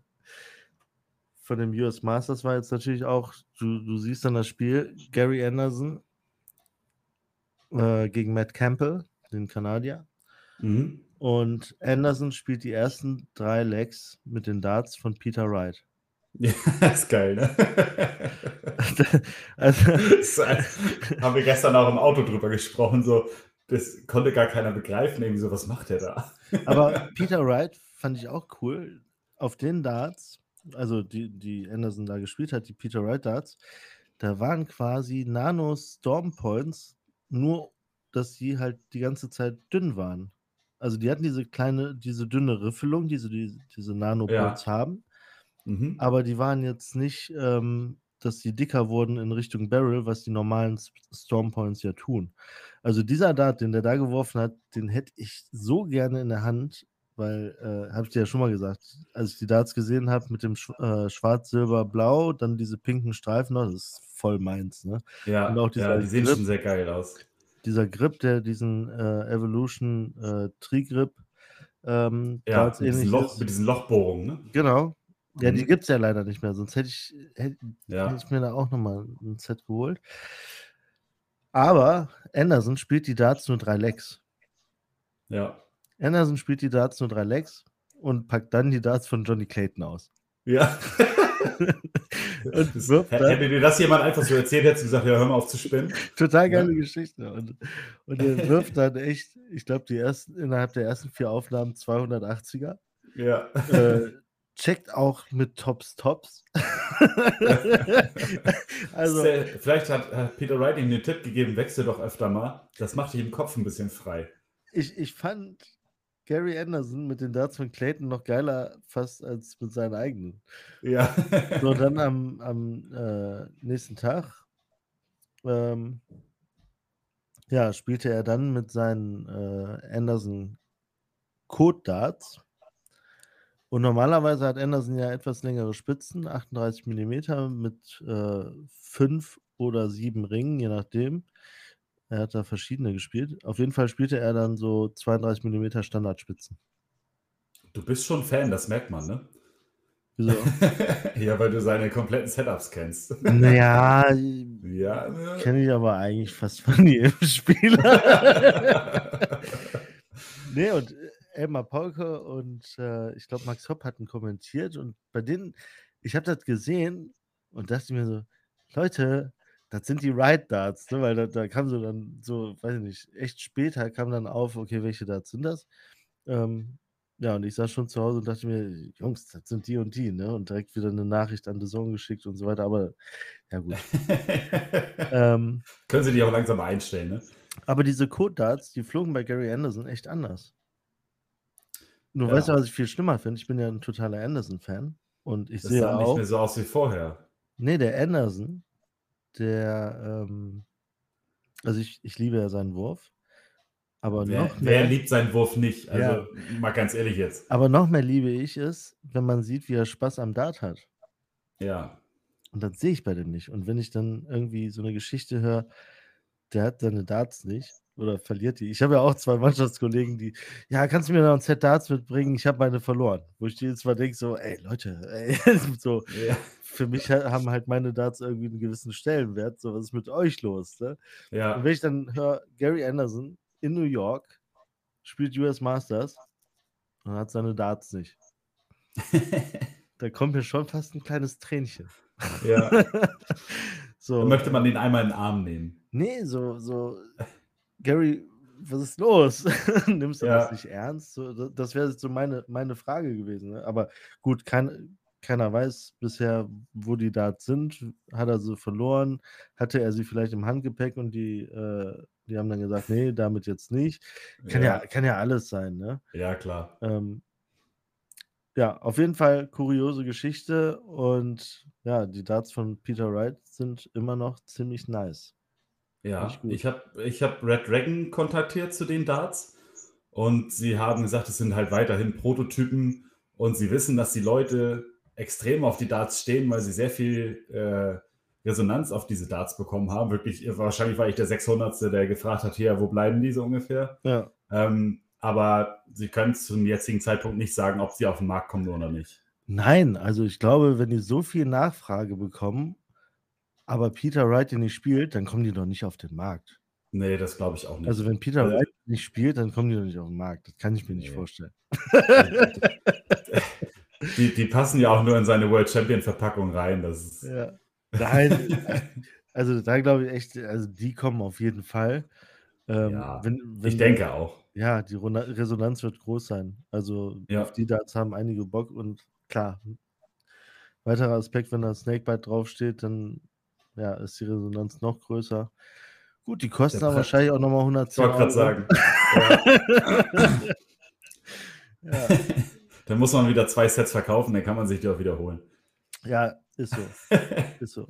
S1: von dem US Masters war jetzt natürlich auch, du, du siehst dann das Spiel, Gary Anderson äh, gegen Matt Campbell, den Kanadier.
S2: Mhm.
S1: Und Anderson spielt die ersten drei Legs mit den Darts von Peter Wright. [LAUGHS]
S2: Ja, ist geil, ne? [LAUGHS]
S1: also, [LAUGHS]
S2: haben wir gestern auch im Auto drüber gesprochen, so, das konnte gar keiner begreifen, irgendwie so, was macht der da? [LAUGHS]
S1: aber Peter Wright fand ich auch cool. Auf den Darts, also die, die Anderson da gespielt hat, die Peter Wright Darts, da waren quasi Nano Storm Points, nur dass sie halt die ganze Zeit dünn waren. Also die hatten diese kleine, diese dünne Riffelung, diese, diese, diese Nanopoints haben,
S2: Mhm.
S1: aber die waren jetzt nicht, ähm, dass die dicker wurden in Richtung Barrel, was die normalen Storm Points ja tun. Also dieser Dart, den der da geworfen hat, den hätte ich so gerne in der Hand, weil, äh, habe ich dir ja schon mal gesagt, als ich die Darts gesehen habe mit dem Sch äh, Schwarz, Silber, Blau, dann diese pinken Streifen das ist voll meins, ne?
S2: Ja,
S1: Und auch dieser
S2: ja, die sehen
S1: Grip.
S2: schon sehr geil aus.
S1: Dieser Grip, der diesen äh, Evolution äh, Tree-Grip ähm,
S2: Ja, mit diesen, Loch, mit diesen Lochbohrungen, ne?
S1: Genau. Ja, die
S2: Mhm.
S1: gibt es ja leider nicht mehr, sonst hätte ich, hätte,
S2: Ja.
S1: hätte ich mir da auch nochmal ein Set geholt. Aber Anderson spielt die Darts nur drei Legs.
S2: Ja.
S1: Anderson spielt die Darts nur drei Legs und packt dann die Darts von Johnny Clayton aus.
S2: Ja. [LAUGHS]
S1: und wirft
S2: hätte
S1: dann,
S2: dir das jemand einfach so erzählt, hättest du gesagt, ja, hör mal auf zu spinnen.
S1: total
S2: Ja.
S1: geile Geschichte. Und, und er wirft dann echt, ich glaube, die ersten, innerhalb der ersten vier Aufnahmen 280er.
S2: Ja.
S1: Äh, checkt auch mit Tops Tops. [LAUGHS] also,
S2: Vielleicht hat, Peter Wright ihm den Tipp gegeben, wechsel doch öfter mal. Das macht dich im Kopf ein bisschen frei.
S1: ich, ich fand Gary Anderson mit den Darts von Clayton noch geiler fast als mit seinen eigenen.
S2: Ja.
S1: So, [LAUGHS] dann am, am äh, nächsten Tag ähm, ja, spielte er dann mit seinen äh, Anderson Code Darts. Und normalerweise hat Anderson ja etwas längere Spitzen, 38 mm mit äh, fünf oder sieben Ringen, je nachdem. Er hat da verschiedene gespielt. Auf jeden Fall spielte er dann so 32 mm Standardspitzen.
S2: Du bist schon Fan, das merkt man, ne?
S1: Wieso? [LAUGHS]
S2: ja, weil du seine kompletten Setups kennst.
S1: naja,
S2: ja. ne?
S1: kenne ich aber eigentlich fast von jedem Spieler. [LAUGHS] nee, und äh, Elmar Polke und äh, ich glaube, Max Hopp hatten kommentiert und bei denen, ich habe das gesehen und dachte mir so, Leute, das sind die Ride Darts, ne? weil da, da kam so dann so, weiß ich nicht, echt später kam dann auf, okay, welche Darts sind das? Ähm, ja, und ich saß schon zu Hause und dachte mir, Jungs, das sind die und die, ne? Und direkt wieder eine Nachricht an The Zone geschickt und so weiter, aber ja gut. [LAUGHS] Ähm,
S2: Können sie die auch langsam einstellen, ne?
S1: aber diese Code Darts, die flogen bei Gary Anderson echt anders. Nur
S2: Ja.
S1: weißt du, was ich viel schlimmer finde? Ich bin ja ein totaler Anderson-Fan. Und ich
S2: Das
S1: sehe
S2: sah nicht
S1: auch.
S2: mehr so aus wie vorher.
S1: Nee, der Anderson, der, ähm, also ich, ich liebe ja seinen Wurf. Aber
S2: Wer,
S1: noch
S2: wer
S1: mehr,
S2: liebt seinen Wurf nicht? Also,
S1: Ja.
S2: mal ganz ehrlich jetzt.
S1: aber noch mehr liebe ich es, wenn man sieht, wie er Spaß am Dart hat.
S2: Ja.
S1: Und das sehe ich bei dem nicht. Und wenn ich dann irgendwie so eine Geschichte höre, der hat seine Darts nicht oder verliert die. Ich habe ja auch zwei Mannschaftskollegen, die, ja, kannst du mir noch ein Set Darts mitbringen? Ich habe meine verloren. Wo ich jedes Mal denke, so, ey, Leute, ey, [LAUGHS] so,
S2: Ja.
S1: für mich ha- haben halt meine Darts irgendwie einen gewissen Stellenwert. So, was ist mit euch los? Ne? Und
S2: ja.
S1: wenn ich dann höre, Gary Anderson in New York spielt US Masters und hat seine Darts nicht, [LAUGHS] da kommt mir schon fast ein kleines Tränchen.
S2: ja. [LAUGHS]
S1: so,
S2: Dann möchte man den einmal in den Arm nehmen.
S1: Nee, so, so, Gary, was ist los? [LAUGHS] Nimmst du
S2: Ja.
S1: das nicht ernst? So, da- das wäre so meine, meine Frage gewesen. Ne? Aber gut, kein, keiner weiß bisher, wo die Darts sind. Hat er sie verloren? Hatte er sie vielleicht im Handgepäck und die, äh, die haben dann gesagt, nee, damit jetzt nicht. Kann ja, kann ja alles sein, ne?
S2: Ja, klar.
S1: Ähm, ja, auf jeden Fall kuriose Geschichte und ja, die Darts von Peter Wright sind immer noch ziemlich nice.
S2: Ja, ich habe ich hab Red Dragon kontaktiert zu den Darts und sie haben gesagt, es sind halt weiterhin Prototypen und sie wissen, dass die Leute extrem auf die Darts stehen, weil sie sehr viel äh, Resonanz auf diese Darts bekommen haben. Wirklich, wahrscheinlich war ich der 600. der gefragt hat, hier, wo bleiben die so ungefähr?
S1: Ja.
S2: Ähm, aber sie können zum jetzigen Zeitpunkt nicht sagen, ob sie auf den Markt kommen oder nicht.
S1: Nein, also ich glaube, wenn die so viel Nachfrage bekommen, aber Peter Wright den nicht spielt, dann kommen die doch nicht auf den Markt.
S2: Nee, das glaube ich auch nicht.
S1: Also wenn Peter Wright nicht spielt, dann kommen die doch nicht auf den Markt. Das kann ich mir nicht
S2: Nee.
S1: vorstellen. [LAUGHS]
S2: Die, die passen ja auch nur in seine World Champion Verpackung rein. Das ist,
S1: Ja. Nein, also da glaube ich echt, also die kommen auf jeden Fall. Ähm,
S2: Ja,
S1: wenn, wenn
S2: ich denke auch.
S1: Ja, die Resonanz wird groß sein. Also
S2: Ja.
S1: auf die Darts haben einige Bock und klar, weiterer Aspekt, wenn da Snakebite draufsteht, dann ja, ist die Resonanz noch größer. Gut, die kosten aber wahrscheinlich auch nochmal
S2: Ich
S1: 110
S2: wollte gerade
S1: Euro.
S2: sagen. Ja.
S1: Ja, [LAUGHS]
S2: Dann muss man wieder zwei Sets verkaufen, dann kann man sich die auch wiederholen.
S1: ja, ist so. [LAUGHS] Ist so.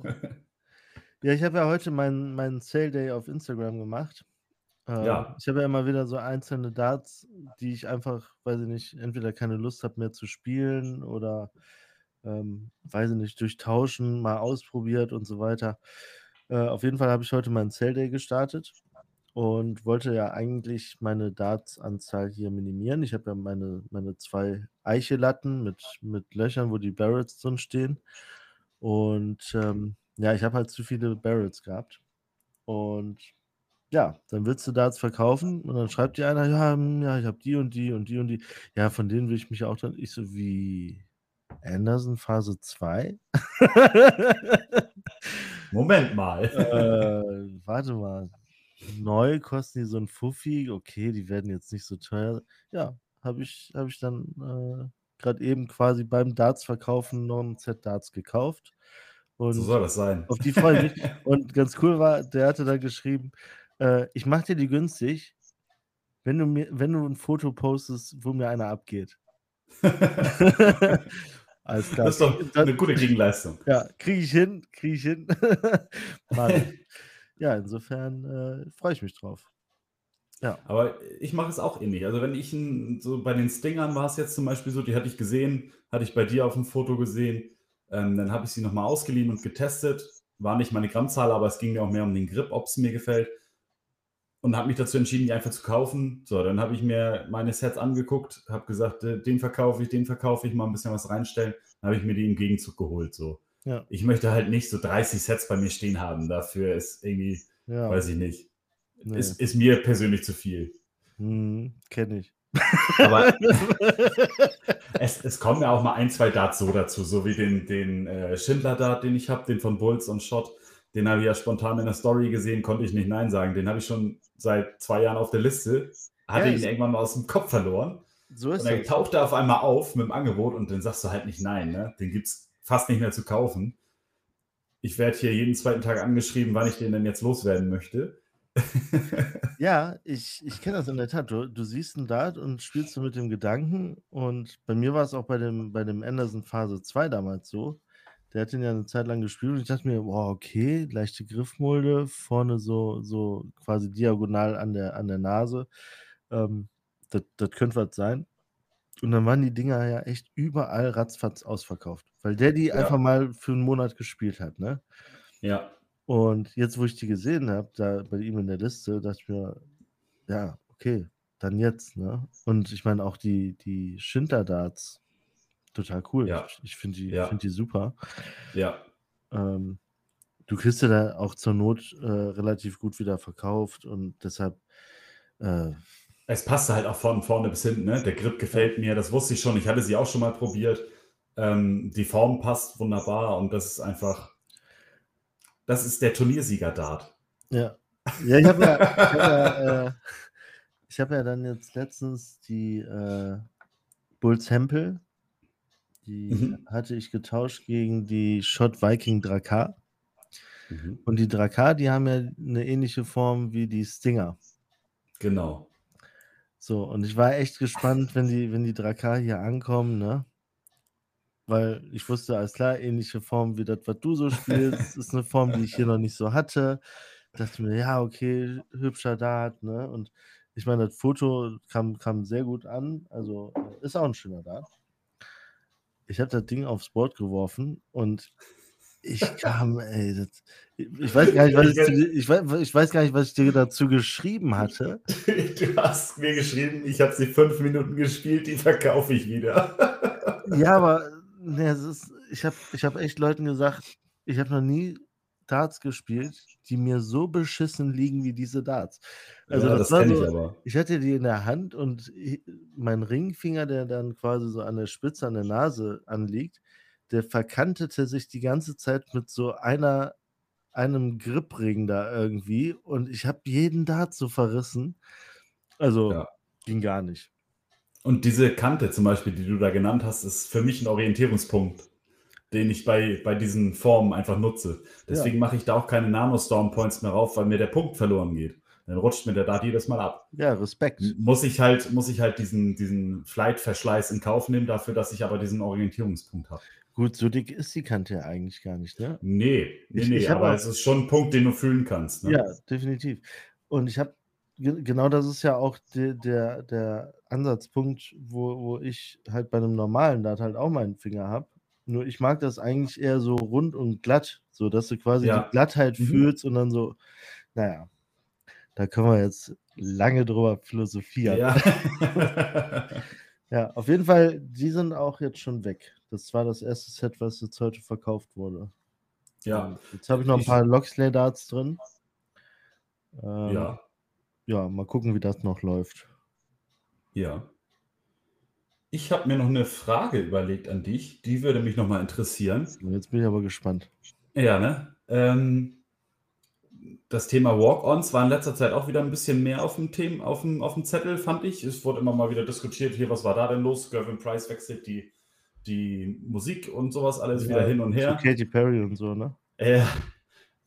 S1: Ja, ich habe ja heute meinen meinen Sale Day auf Instagram gemacht. Ähm,
S2: Ja.
S1: Ich habe ja immer wieder so einzelne Darts, die ich einfach, weiß ich nicht, entweder keine Lust habe mehr zu spielen oder, ähm, weiß ich nicht, durchtauschen, mal ausprobiert und so weiter. Äh, auf jeden Fall habe ich heute meinen Sale Day gestartet und wollte ja eigentlich meine Darts-Anzahl hier minimieren. Ich habe ja meine, meine zwei Eichelatten mit, mit Löchern, wo die Barrels drin stehen. Und ähm, ja, ich habe halt zu viele Barrels gehabt. Und ja, dann willst du Darts verkaufen und dann schreibt dir einer, ja, hm, ja, ich habe die und die und die und die. Ja, von denen will ich mich auch dann. Ich so, wie Anderson Phase 2? [LAUGHS]
S2: Moment mal.
S1: äh, warte mal. Neu kosten die so ein Fuffi. Okay, die werden jetzt nicht so teuer. Ja, habe ich, hab ich dann äh, gerade eben quasi beim Darts verkaufen noch ein Set Darts gekauft. Und
S2: So soll das sein.
S1: auf die mich. [LAUGHS] Und ganz cool war, der hatte da geschrieben, äh, ich mache dir die günstig, wenn du mir, wenn du ein Foto postest, wo mir einer abgeht. [LAUGHS] Alles klar.
S2: Das ist doch eine gute Gegenleistung.
S1: ja, kriege ich hin, kriege ich hin. [LAUGHS] [LAUGHS] Ja, insofern äh, freue ich mich drauf.
S2: Aber ich mache es auch ähnlich. Also wenn ich ein, so bei den Stingern war es jetzt zum Beispiel so, die hatte ich gesehen, hatte ich bei dir auf dem Foto gesehen. Ähm, dann habe ich sie nochmal ausgeliehen und getestet. War nicht meine Grammzahl, aber es ging mir auch mehr um den Grip, ob es mir gefällt. Und habe mich dazu entschieden, die einfach zu kaufen. So, dann habe ich mir meine Sets angeguckt, habe gesagt, äh, den verkaufe ich, den verkaufe ich, mal ein bisschen was reinstellen. Dann habe ich mir die im Gegenzug geholt. So.
S1: Ja,
S2: Ich möchte halt nicht so 30 Sets bei mir stehen haben. Dafür ist irgendwie,
S1: ja.
S2: weiß ich nicht,
S1: nee.
S2: ist, ist mir persönlich zu viel.
S1: Hm, Kenne ich.
S2: Aber [LAUGHS] es, es kommen ja auch mal ein, zwei Darts so dazu, so wie den, den äh, Schindler-Dart, den ich habe, den von Bulls und Shot. Den habe ich ja spontan in der Story gesehen, konnte ich nicht Nein sagen. Den habe ich schon seit zwei Jahren auf der Liste. Hatte
S1: Ja,
S2: ihn irgendwann mal aus dem Kopf verloren.
S1: so ist
S2: Und dann taucht er auf einmal auf mit dem Angebot und dann sagst du halt nicht Nein. Ne? Den gibt es fast nicht mehr zu kaufen. Ich werde hier jeden zweiten Tag angeschrieben, wann ich den denn jetzt loswerden möchte. [LAUGHS]
S1: Ja, ich, ich kenne das in der Tat. Du, du siehst einen Dart und spielst du mit dem Gedanken. Und bei mir war es auch bei dem, bei dem Anderson Phase 2 damals so. Der hat den ja eine Zeit lang gespielt und ich dachte mir, boah, okay, leichte Griffmulde, vorne so, so quasi diagonal an der, an der Nase. Ähm, das, das könnte was sein. Und dann waren die Dinger ja echt überall ratzfatz ausverkauft, weil der die
S2: Ja.
S1: einfach mal für einen Monat gespielt hat, ne?
S2: Ja,
S1: Und jetzt, wo ich die gesehen habe, da bei ihm in der Liste, dachte ich mir, ja, okay, dann jetzt, ne? Und ich meine auch die, die Schindler-Darts, total cool.
S2: Ja.
S1: Ich, finde die,
S2: Ja.
S1: find die super.
S2: ja,
S1: Ähm, du kriegst ja da auch zur Not äh, relativ gut wieder verkauft und deshalb, äh,
S2: Es passte halt auch von vorne bis hinten. Ne? Der Grip gefällt mir, das wusste ich schon. Ich hatte sie auch schon mal probiert. Ähm, die Form passt wunderbar und das ist einfach, das ist der Turniersieger-Dart.
S1: ja. Ja, ich habe ja, [LAUGHS] ich hab ja, äh, ich hab ja dann jetzt letztens die äh, Bulls Hempel, die
S2: Mhm.
S1: hatte ich getauscht gegen die Shot Viking Drakar.
S2: Mhm.
S1: Und die Drakar, die haben ja eine ähnliche Form wie die Stinger.
S2: Genau.
S1: So, und ich war echt gespannt, wenn die, wenn die Drakar hier ankommen, ne? Weil ich wusste, alles klar, ähnliche Form wie das, was du so spielst, [LAUGHS] ist eine Form, die ich hier noch nicht so hatte. Dachte mir, ja, okay, hübscher Dart, ne? Und ich meine, das Foto kam, kam sehr gut an, also ist auch ein schöner Dart. Ich habe das Ding aufs Board geworfen und ich kam, ey, das, ich weiß gar nicht, was ich, ich, weiß, ich weiß gar nicht, was ich dir dazu geschrieben hatte. [LAUGHS]
S2: Du hast mir geschrieben, ich habe sie fünf Minuten gespielt, die verkaufe ich wieder.
S1: Ja, aber es ist, ich habe ich hab echt Leuten gesagt, ich habe noch nie Darts gespielt, die mir so beschissen liegen wie diese Darts. Also
S2: Ja,
S1: das,
S2: das
S1: war
S2: kenne ich
S1: so,
S2: aber.
S1: ich hatte die in der Hand und mein Ringfinger, der dann quasi so an der Spitze an der Nase anliegt, der verkantete sich die ganze Zeit mit so einer einem Gripring da irgendwie und ich habe jeden Dart so verrissen. Also
S2: Ja.
S1: ging gar nicht.
S2: Und diese Kante zum Beispiel, die du da genannt hast, ist für mich ein Orientierungspunkt, den ich bei, bei diesen Formen einfach nutze. Deswegen mache ich da auch keine Nano-Storm Points mehr rauf, weil mir der Punkt verloren geht. Dann rutscht mir der Dart jedes Mal ab.
S1: Ja, Respekt.
S2: Muss ich halt, muss ich halt diesen, diesen Flight-Verschleiß in Kauf nehmen, dafür, dass ich aber diesen Orientierungspunkt habe.
S1: Gut, so dick ist die Kante ja eigentlich gar nicht, ne?
S2: Nee, nee,
S1: Ich-
S2: nee,
S1: ich
S2: aber es ist schon ein Punkt, den du fühlen kannst. Ne?
S1: Ja, definitiv. Und ich habe, genau das ist ja auch de, der, der Ansatzpunkt, wo, wo ich halt bei einem normalen Dart halt auch meinen Finger habe. Nur ich mag das eigentlich eher so rund und glatt, so dass du quasi
S2: Ja.
S1: die Glattheit
S2: Mhm.
S1: fühlst und dann so, naja, da können wir jetzt lange drüber philosophieren.
S2: Ja. [LAUGHS]
S1: Ja, auf jeden Fall, die sind auch jetzt schon weg. Das war das erste Set, was jetzt heute verkauft wurde.
S2: ja,
S1: Jetzt habe ich noch ein paar Loxley Darts drin. Ähm,
S2: ja,
S1: ja, mal gucken, wie das noch läuft.
S2: ja. Ich habe mir noch eine Frage überlegt an dich, die würde mich nochmal interessieren.
S1: Jetzt bin ich aber gespannt.
S2: Ja, ne? Ähm, das Thema Walk-Ons war in letzter Zeit auch wieder ein bisschen mehr auf dem, Thema, auf dem, auf dem Zettel, fand ich. Es wurde immer mal wieder diskutiert, hier, was war da denn los? Gervin Price wechselt die, die Musik und sowas alles wieder hin und her.
S1: Katy Perry und so, ne?
S2: Äh,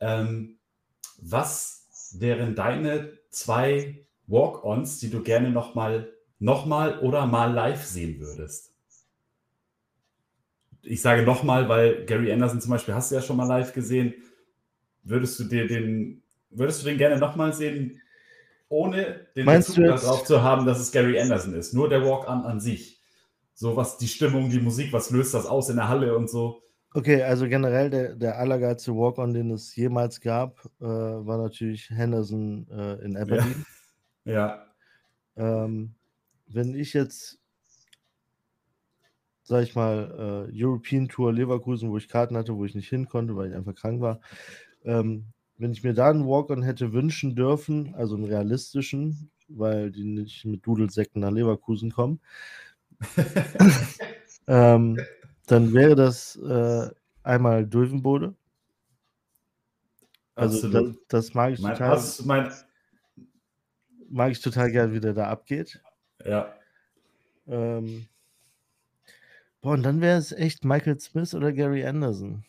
S2: ähm, was wären deine zwei Walk-Ons, die du gerne nochmal noch mal oder mal live sehen würdest? Ich sage nochmal, weil Gary Anderson zum Beispiel hast du ja schon mal live gesehen. Würdest du dir den, würdest du den gerne nochmal sehen, ohne den
S1: Meinst
S2: Bezug darauf zu haben, dass es Gary Anderson ist? Nur der Walk-On an sich. So was die Stimmung, die Musik, was löst das aus in der Halle und so.
S1: Okay, also generell der, der allergeilste Walk-On, den es jemals gab, äh, war natürlich Henderson äh, in Aberdeen.
S2: Ja,
S1: Ähm, wenn ich jetzt, sag ich mal, äh, European Tour Leverkusen, wo ich Karten hatte, wo ich nicht hin konnte, weil ich einfach krank war, ähm, wenn ich mir da einen Walk-On hätte wünschen dürfen, also einen realistischen, weil die nicht mit Dudelsäcken nach Leverkusen kommen, [LAUGHS] ähm, dann wäre das äh, einmal Dulvenbode. Also das, das mag ich
S2: Mein,
S1: total,
S2: mein,
S1: mag ich total gern, wie der da abgeht.
S2: Ja,
S1: Ähm, boah, und dann wäre es echt Michael Smith oder Gary Anderson.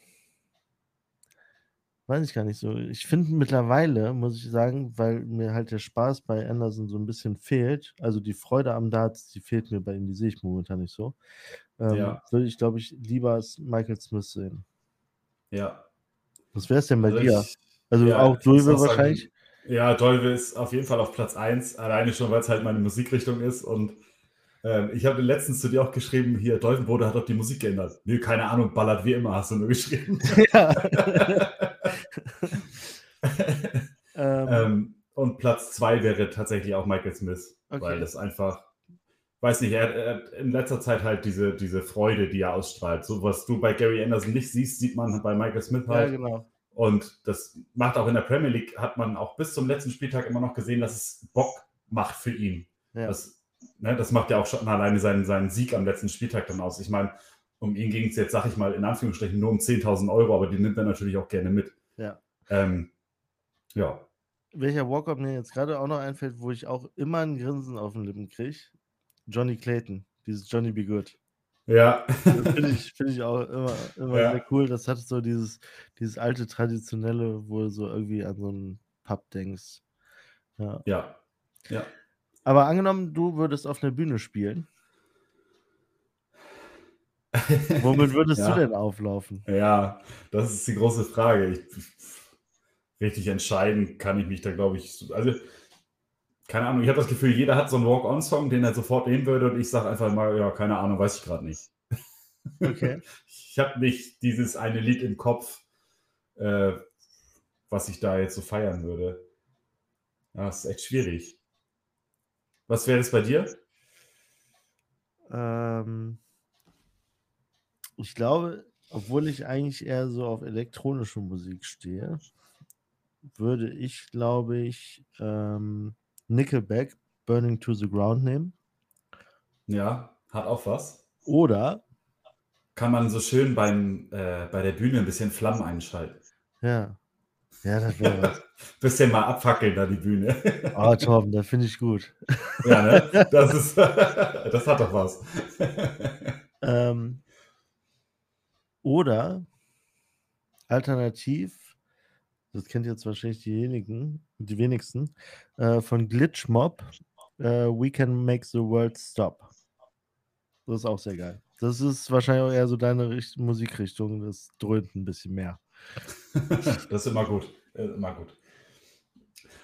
S1: Weiß ich gar nicht so. Ich finde mittlerweile, muss ich sagen, weil mir halt der Spaß bei Anderson so ein bisschen fehlt, also die Freude am Darts, die fehlt mir bei ihm, die sehe ich momentan nicht so. Ähm,
S2: Ja.
S1: Würde ich, glaube ich, lieber Michael Smith sehen.
S2: ja.
S1: Was wäre es denn bei
S2: Also
S1: dir?
S2: ich-
S1: Also
S2: ja,
S1: auch
S2: sagen,
S1: wahrscheinlich?
S2: Ja, Dolve ist auf jeden Fall auf Platz 1, alleine schon, weil es halt meine Musikrichtung ist. Und ähm, ich habe letztens zu dir auch geschrieben, hier, Dolvenbode hat doch die Musik geändert. Nö, keine Ahnung, ballert wie immer, hast du nur geschrieben. [LAUGHS]
S1: ja. [LAUGHS] ähm,
S2: ähm, und Platz 2 wäre tatsächlich auch Michael Smith,
S1: Okay.
S2: weil das einfach, weiß nicht, er, er hat in letzter Zeit halt diese, diese Freude, die er ausstrahlt. So was du bei Gary Anderson nicht siehst, sieht man bei Michael Smith
S1: ja,
S2: halt.
S1: genau.
S2: Und das macht auch in der Premier League, hat man auch bis zum letzten Spieltag immer noch gesehen, dass es Bock macht für ihn.
S1: Ja.
S2: Das, ne, das macht ja auch schon alleine seinen, seinen Sieg am letzten Spieltag dann aus. Ich meine, um ihn ging es jetzt, sag ich mal, in Anführungsstrichen nur um 10.000 Euro, aber die nimmt er natürlich auch gerne mit.
S1: Ja.
S2: Ähm, ja.
S1: Welcher Walk-Up mir jetzt gerade auch noch einfällt, wo ich auch immer ein Grinsen auf den Lippen kriege? Johnny Clayton, dieses Johnny Be Good.
S2: Ja.
S1: Das finde ich, find ich auch immer, immer
S2: Ja.
S1: sehr cool. Das hat so dieses, dieses alte Traditionelle, wo du so irgendwie an so einen Pub denkst. Ja.
S2: ja. Ja.
S1: Aber angenommen, du würdest auf einer Bühne spielen, [LAUGHS] womit würdest
S2: Ja.
S1: du denn auflaufen?
S2: Ja, das ist die große Frage. Ich, richtig entscheiden kann ich mich da, glaube ich. so- Also, keine Ahnung, ich habe das Gefühl, jeder hat so einen Walk-On-Song, den er sofort nehmen würde und ich sage einfach mal, ja, keine Ahnung, weiß ich gerade nicht.
S1: Okay. [LAUGHS]
S2: Ich habe nicht dieses eine Lied im Kopf, äh, was ich da jetzt so feiern würde. Ja, das ist echt schwierig. Was wäre das bei dir?
S1: Ähm, Ich glaube, obwohl ich eigentlich eher so auf elektronische Musik stehe, würde ich, glaube ich, ähm, Nickelback Burning to the Ground nehmen.
S2: Ja, hat auch was.
S1: Oder
S2: Kann man so schön beim, äh, bei der Bühne ein bisschen Flammen einschalten.
S1: Ja. Ja, das wäre was. [LAUGHS]
S2: bisschen mal abfackeln da die Bühne.
S1: Oh, [LAUGHS] Torben, das finde ich gut. [LAUGHS]
S2: ja, ne? Das ist, das hat doch was.
S1: Ähm, oder alternativ, das kennt jetzt wahrscheinlich diejenigen, die wenigsten, äh, von Glitchmob, äh, We Can Make the World Stop. Das ist auch sehr geil. Das ist wahrscheinlich auch eher so deine Richt Musikrichtung. Das dröhnt ein bisschen mehr. [LAUGHS]
S2: das ist immer gut. Äh, immer gut.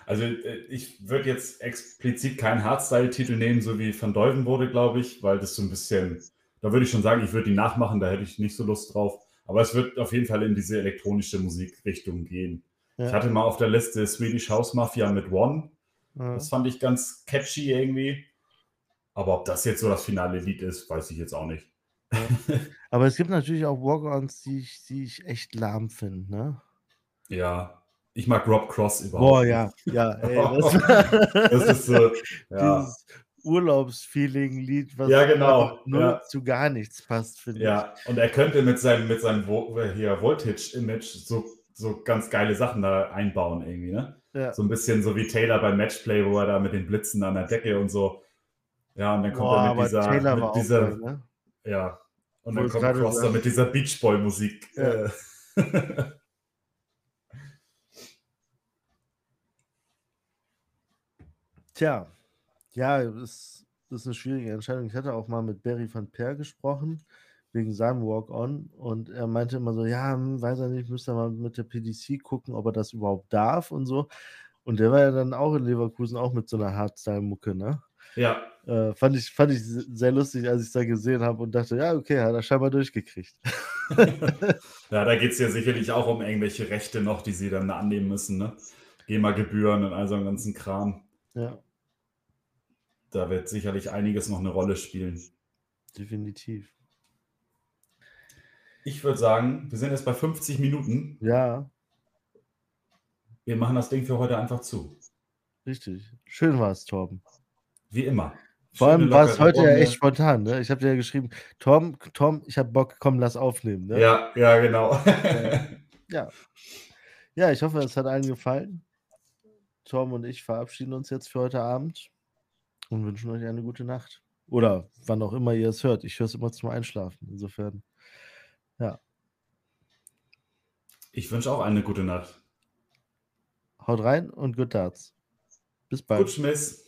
S2: Also äh, ich würde jetzt explizit keinen Hardstyle-Titel nehmen, so wie Van Deuven wurde, glaube ich, weil das so ein bisschen, da würde ich schon sagen, ich würde die nachmachen, da hätte ich nicht so Lust drauf. Aber es wird auf jeden Fall in diese elektronische Musikrichtung gehen.
S1: Ja.
S2: Ich hatte mal auf der Liste Swedish House Mafia mit One.
S1: Ja.
S2: Das fand ich ganz catchy irgendwie. Aber ob das jetzt so das finale Lied ist, weiß ich jetzt auch nicht.
S1: Aber es gibt natürlich auch Walk-Ons, die ich, die ich echt lahm finde, ne?
S2: Ja, ich mag Rob Cross überhaupt.
S1: Boah, ja, ja, ey, [LAUGHS] das, [LAUGHS]
S2: Das ist so, ja,
S1: dieses Urlaubsfeeling-Lied, was
S2: Ja, genau,
S1: nur
S2: ja.
S1: zu gar nichts passt, finde
S2: ja. Und er könnte mit seinem, mit seinem Vo hier Voltage-Image so, so ganz geile Sachen da einbauen irgendwie, ne?
S1: Ja.
S2: So ein bisschen so wie Taylor beim Matchplay, wo er da mit den Blitzen an der Decke und so. Ja, und dann kommt
S1: Boah,
S2: er mit dieser,
S1: Taylor war
S2: mit dieser
S1: geil, ne?
S2: ja. Und
S1: Wo
S2: dann kommt
S1: gerade
S2: Cross
S1: so-
S2: da mit dieser Beach Boy Musik.
S1: Ja.
S2: Äh. [LAUGHS]
S1: Tja, ja, das, das ist eine schwierige Entscheidung. Ich hatte auch mal mit Barry van Per gesprochen, wegen seinem Walk-On. Und er meinte immer so, ja, hm, weiß er nicht, müsste mal mit der PDC gucken, ob er das überhaupt darf und so. Und der war ja dann auch in Leverkusen, auch mit so einer Hardstyle-Mucke, ne?
S2: ja,
S1: Äh, fand, ich, fand ich se- sehr lustig, als ich es da gesehen habe und dachte, ja, okay, hat er scheinbar durchgekriegt. [LAUGHS]
S2: Ja, da geht es ja sicherlich auch um irgendwelche Rechte noch, die sie dann annehmen müssen, ne? GEMA-Gebühren und all so einen ganzen Kram.
S1: ja,
S2: Da wird sicherlich einiges noch eine Rolle spielen.
S1: definitiv.
S2: Ich würde sagen, wir sind jetzt bei 50 Minuten.
S1: Ja,
S2: Wir machen das Ding für heute einfach zu.
S1: richtig. Schön war es, Torben.
S2: Wie immer.
S1: Vor allem war es heute ja echt spontan. Ne? Ich habe dir ja geschrieben, Tom, Tom, ich habe Bock, komm, lass aufnehmen. Ne?
S2: Ja, ja, genau. [LAUGHS]
S1: ja. Ja, ich hoffe, es hat allen gefallen. Tom und ich verabschieden uns jetzt für heute Abend und wünschen euch eine gute Nacht. Oder wann auch immer ihr es hört. Ich höre es immer zum Einschlafen. Insofern,
S2: Ich wünsche auch eine gute Nacht.
S1: haut rein und good darts. Bis bald.
S2: Gut, Schmiss.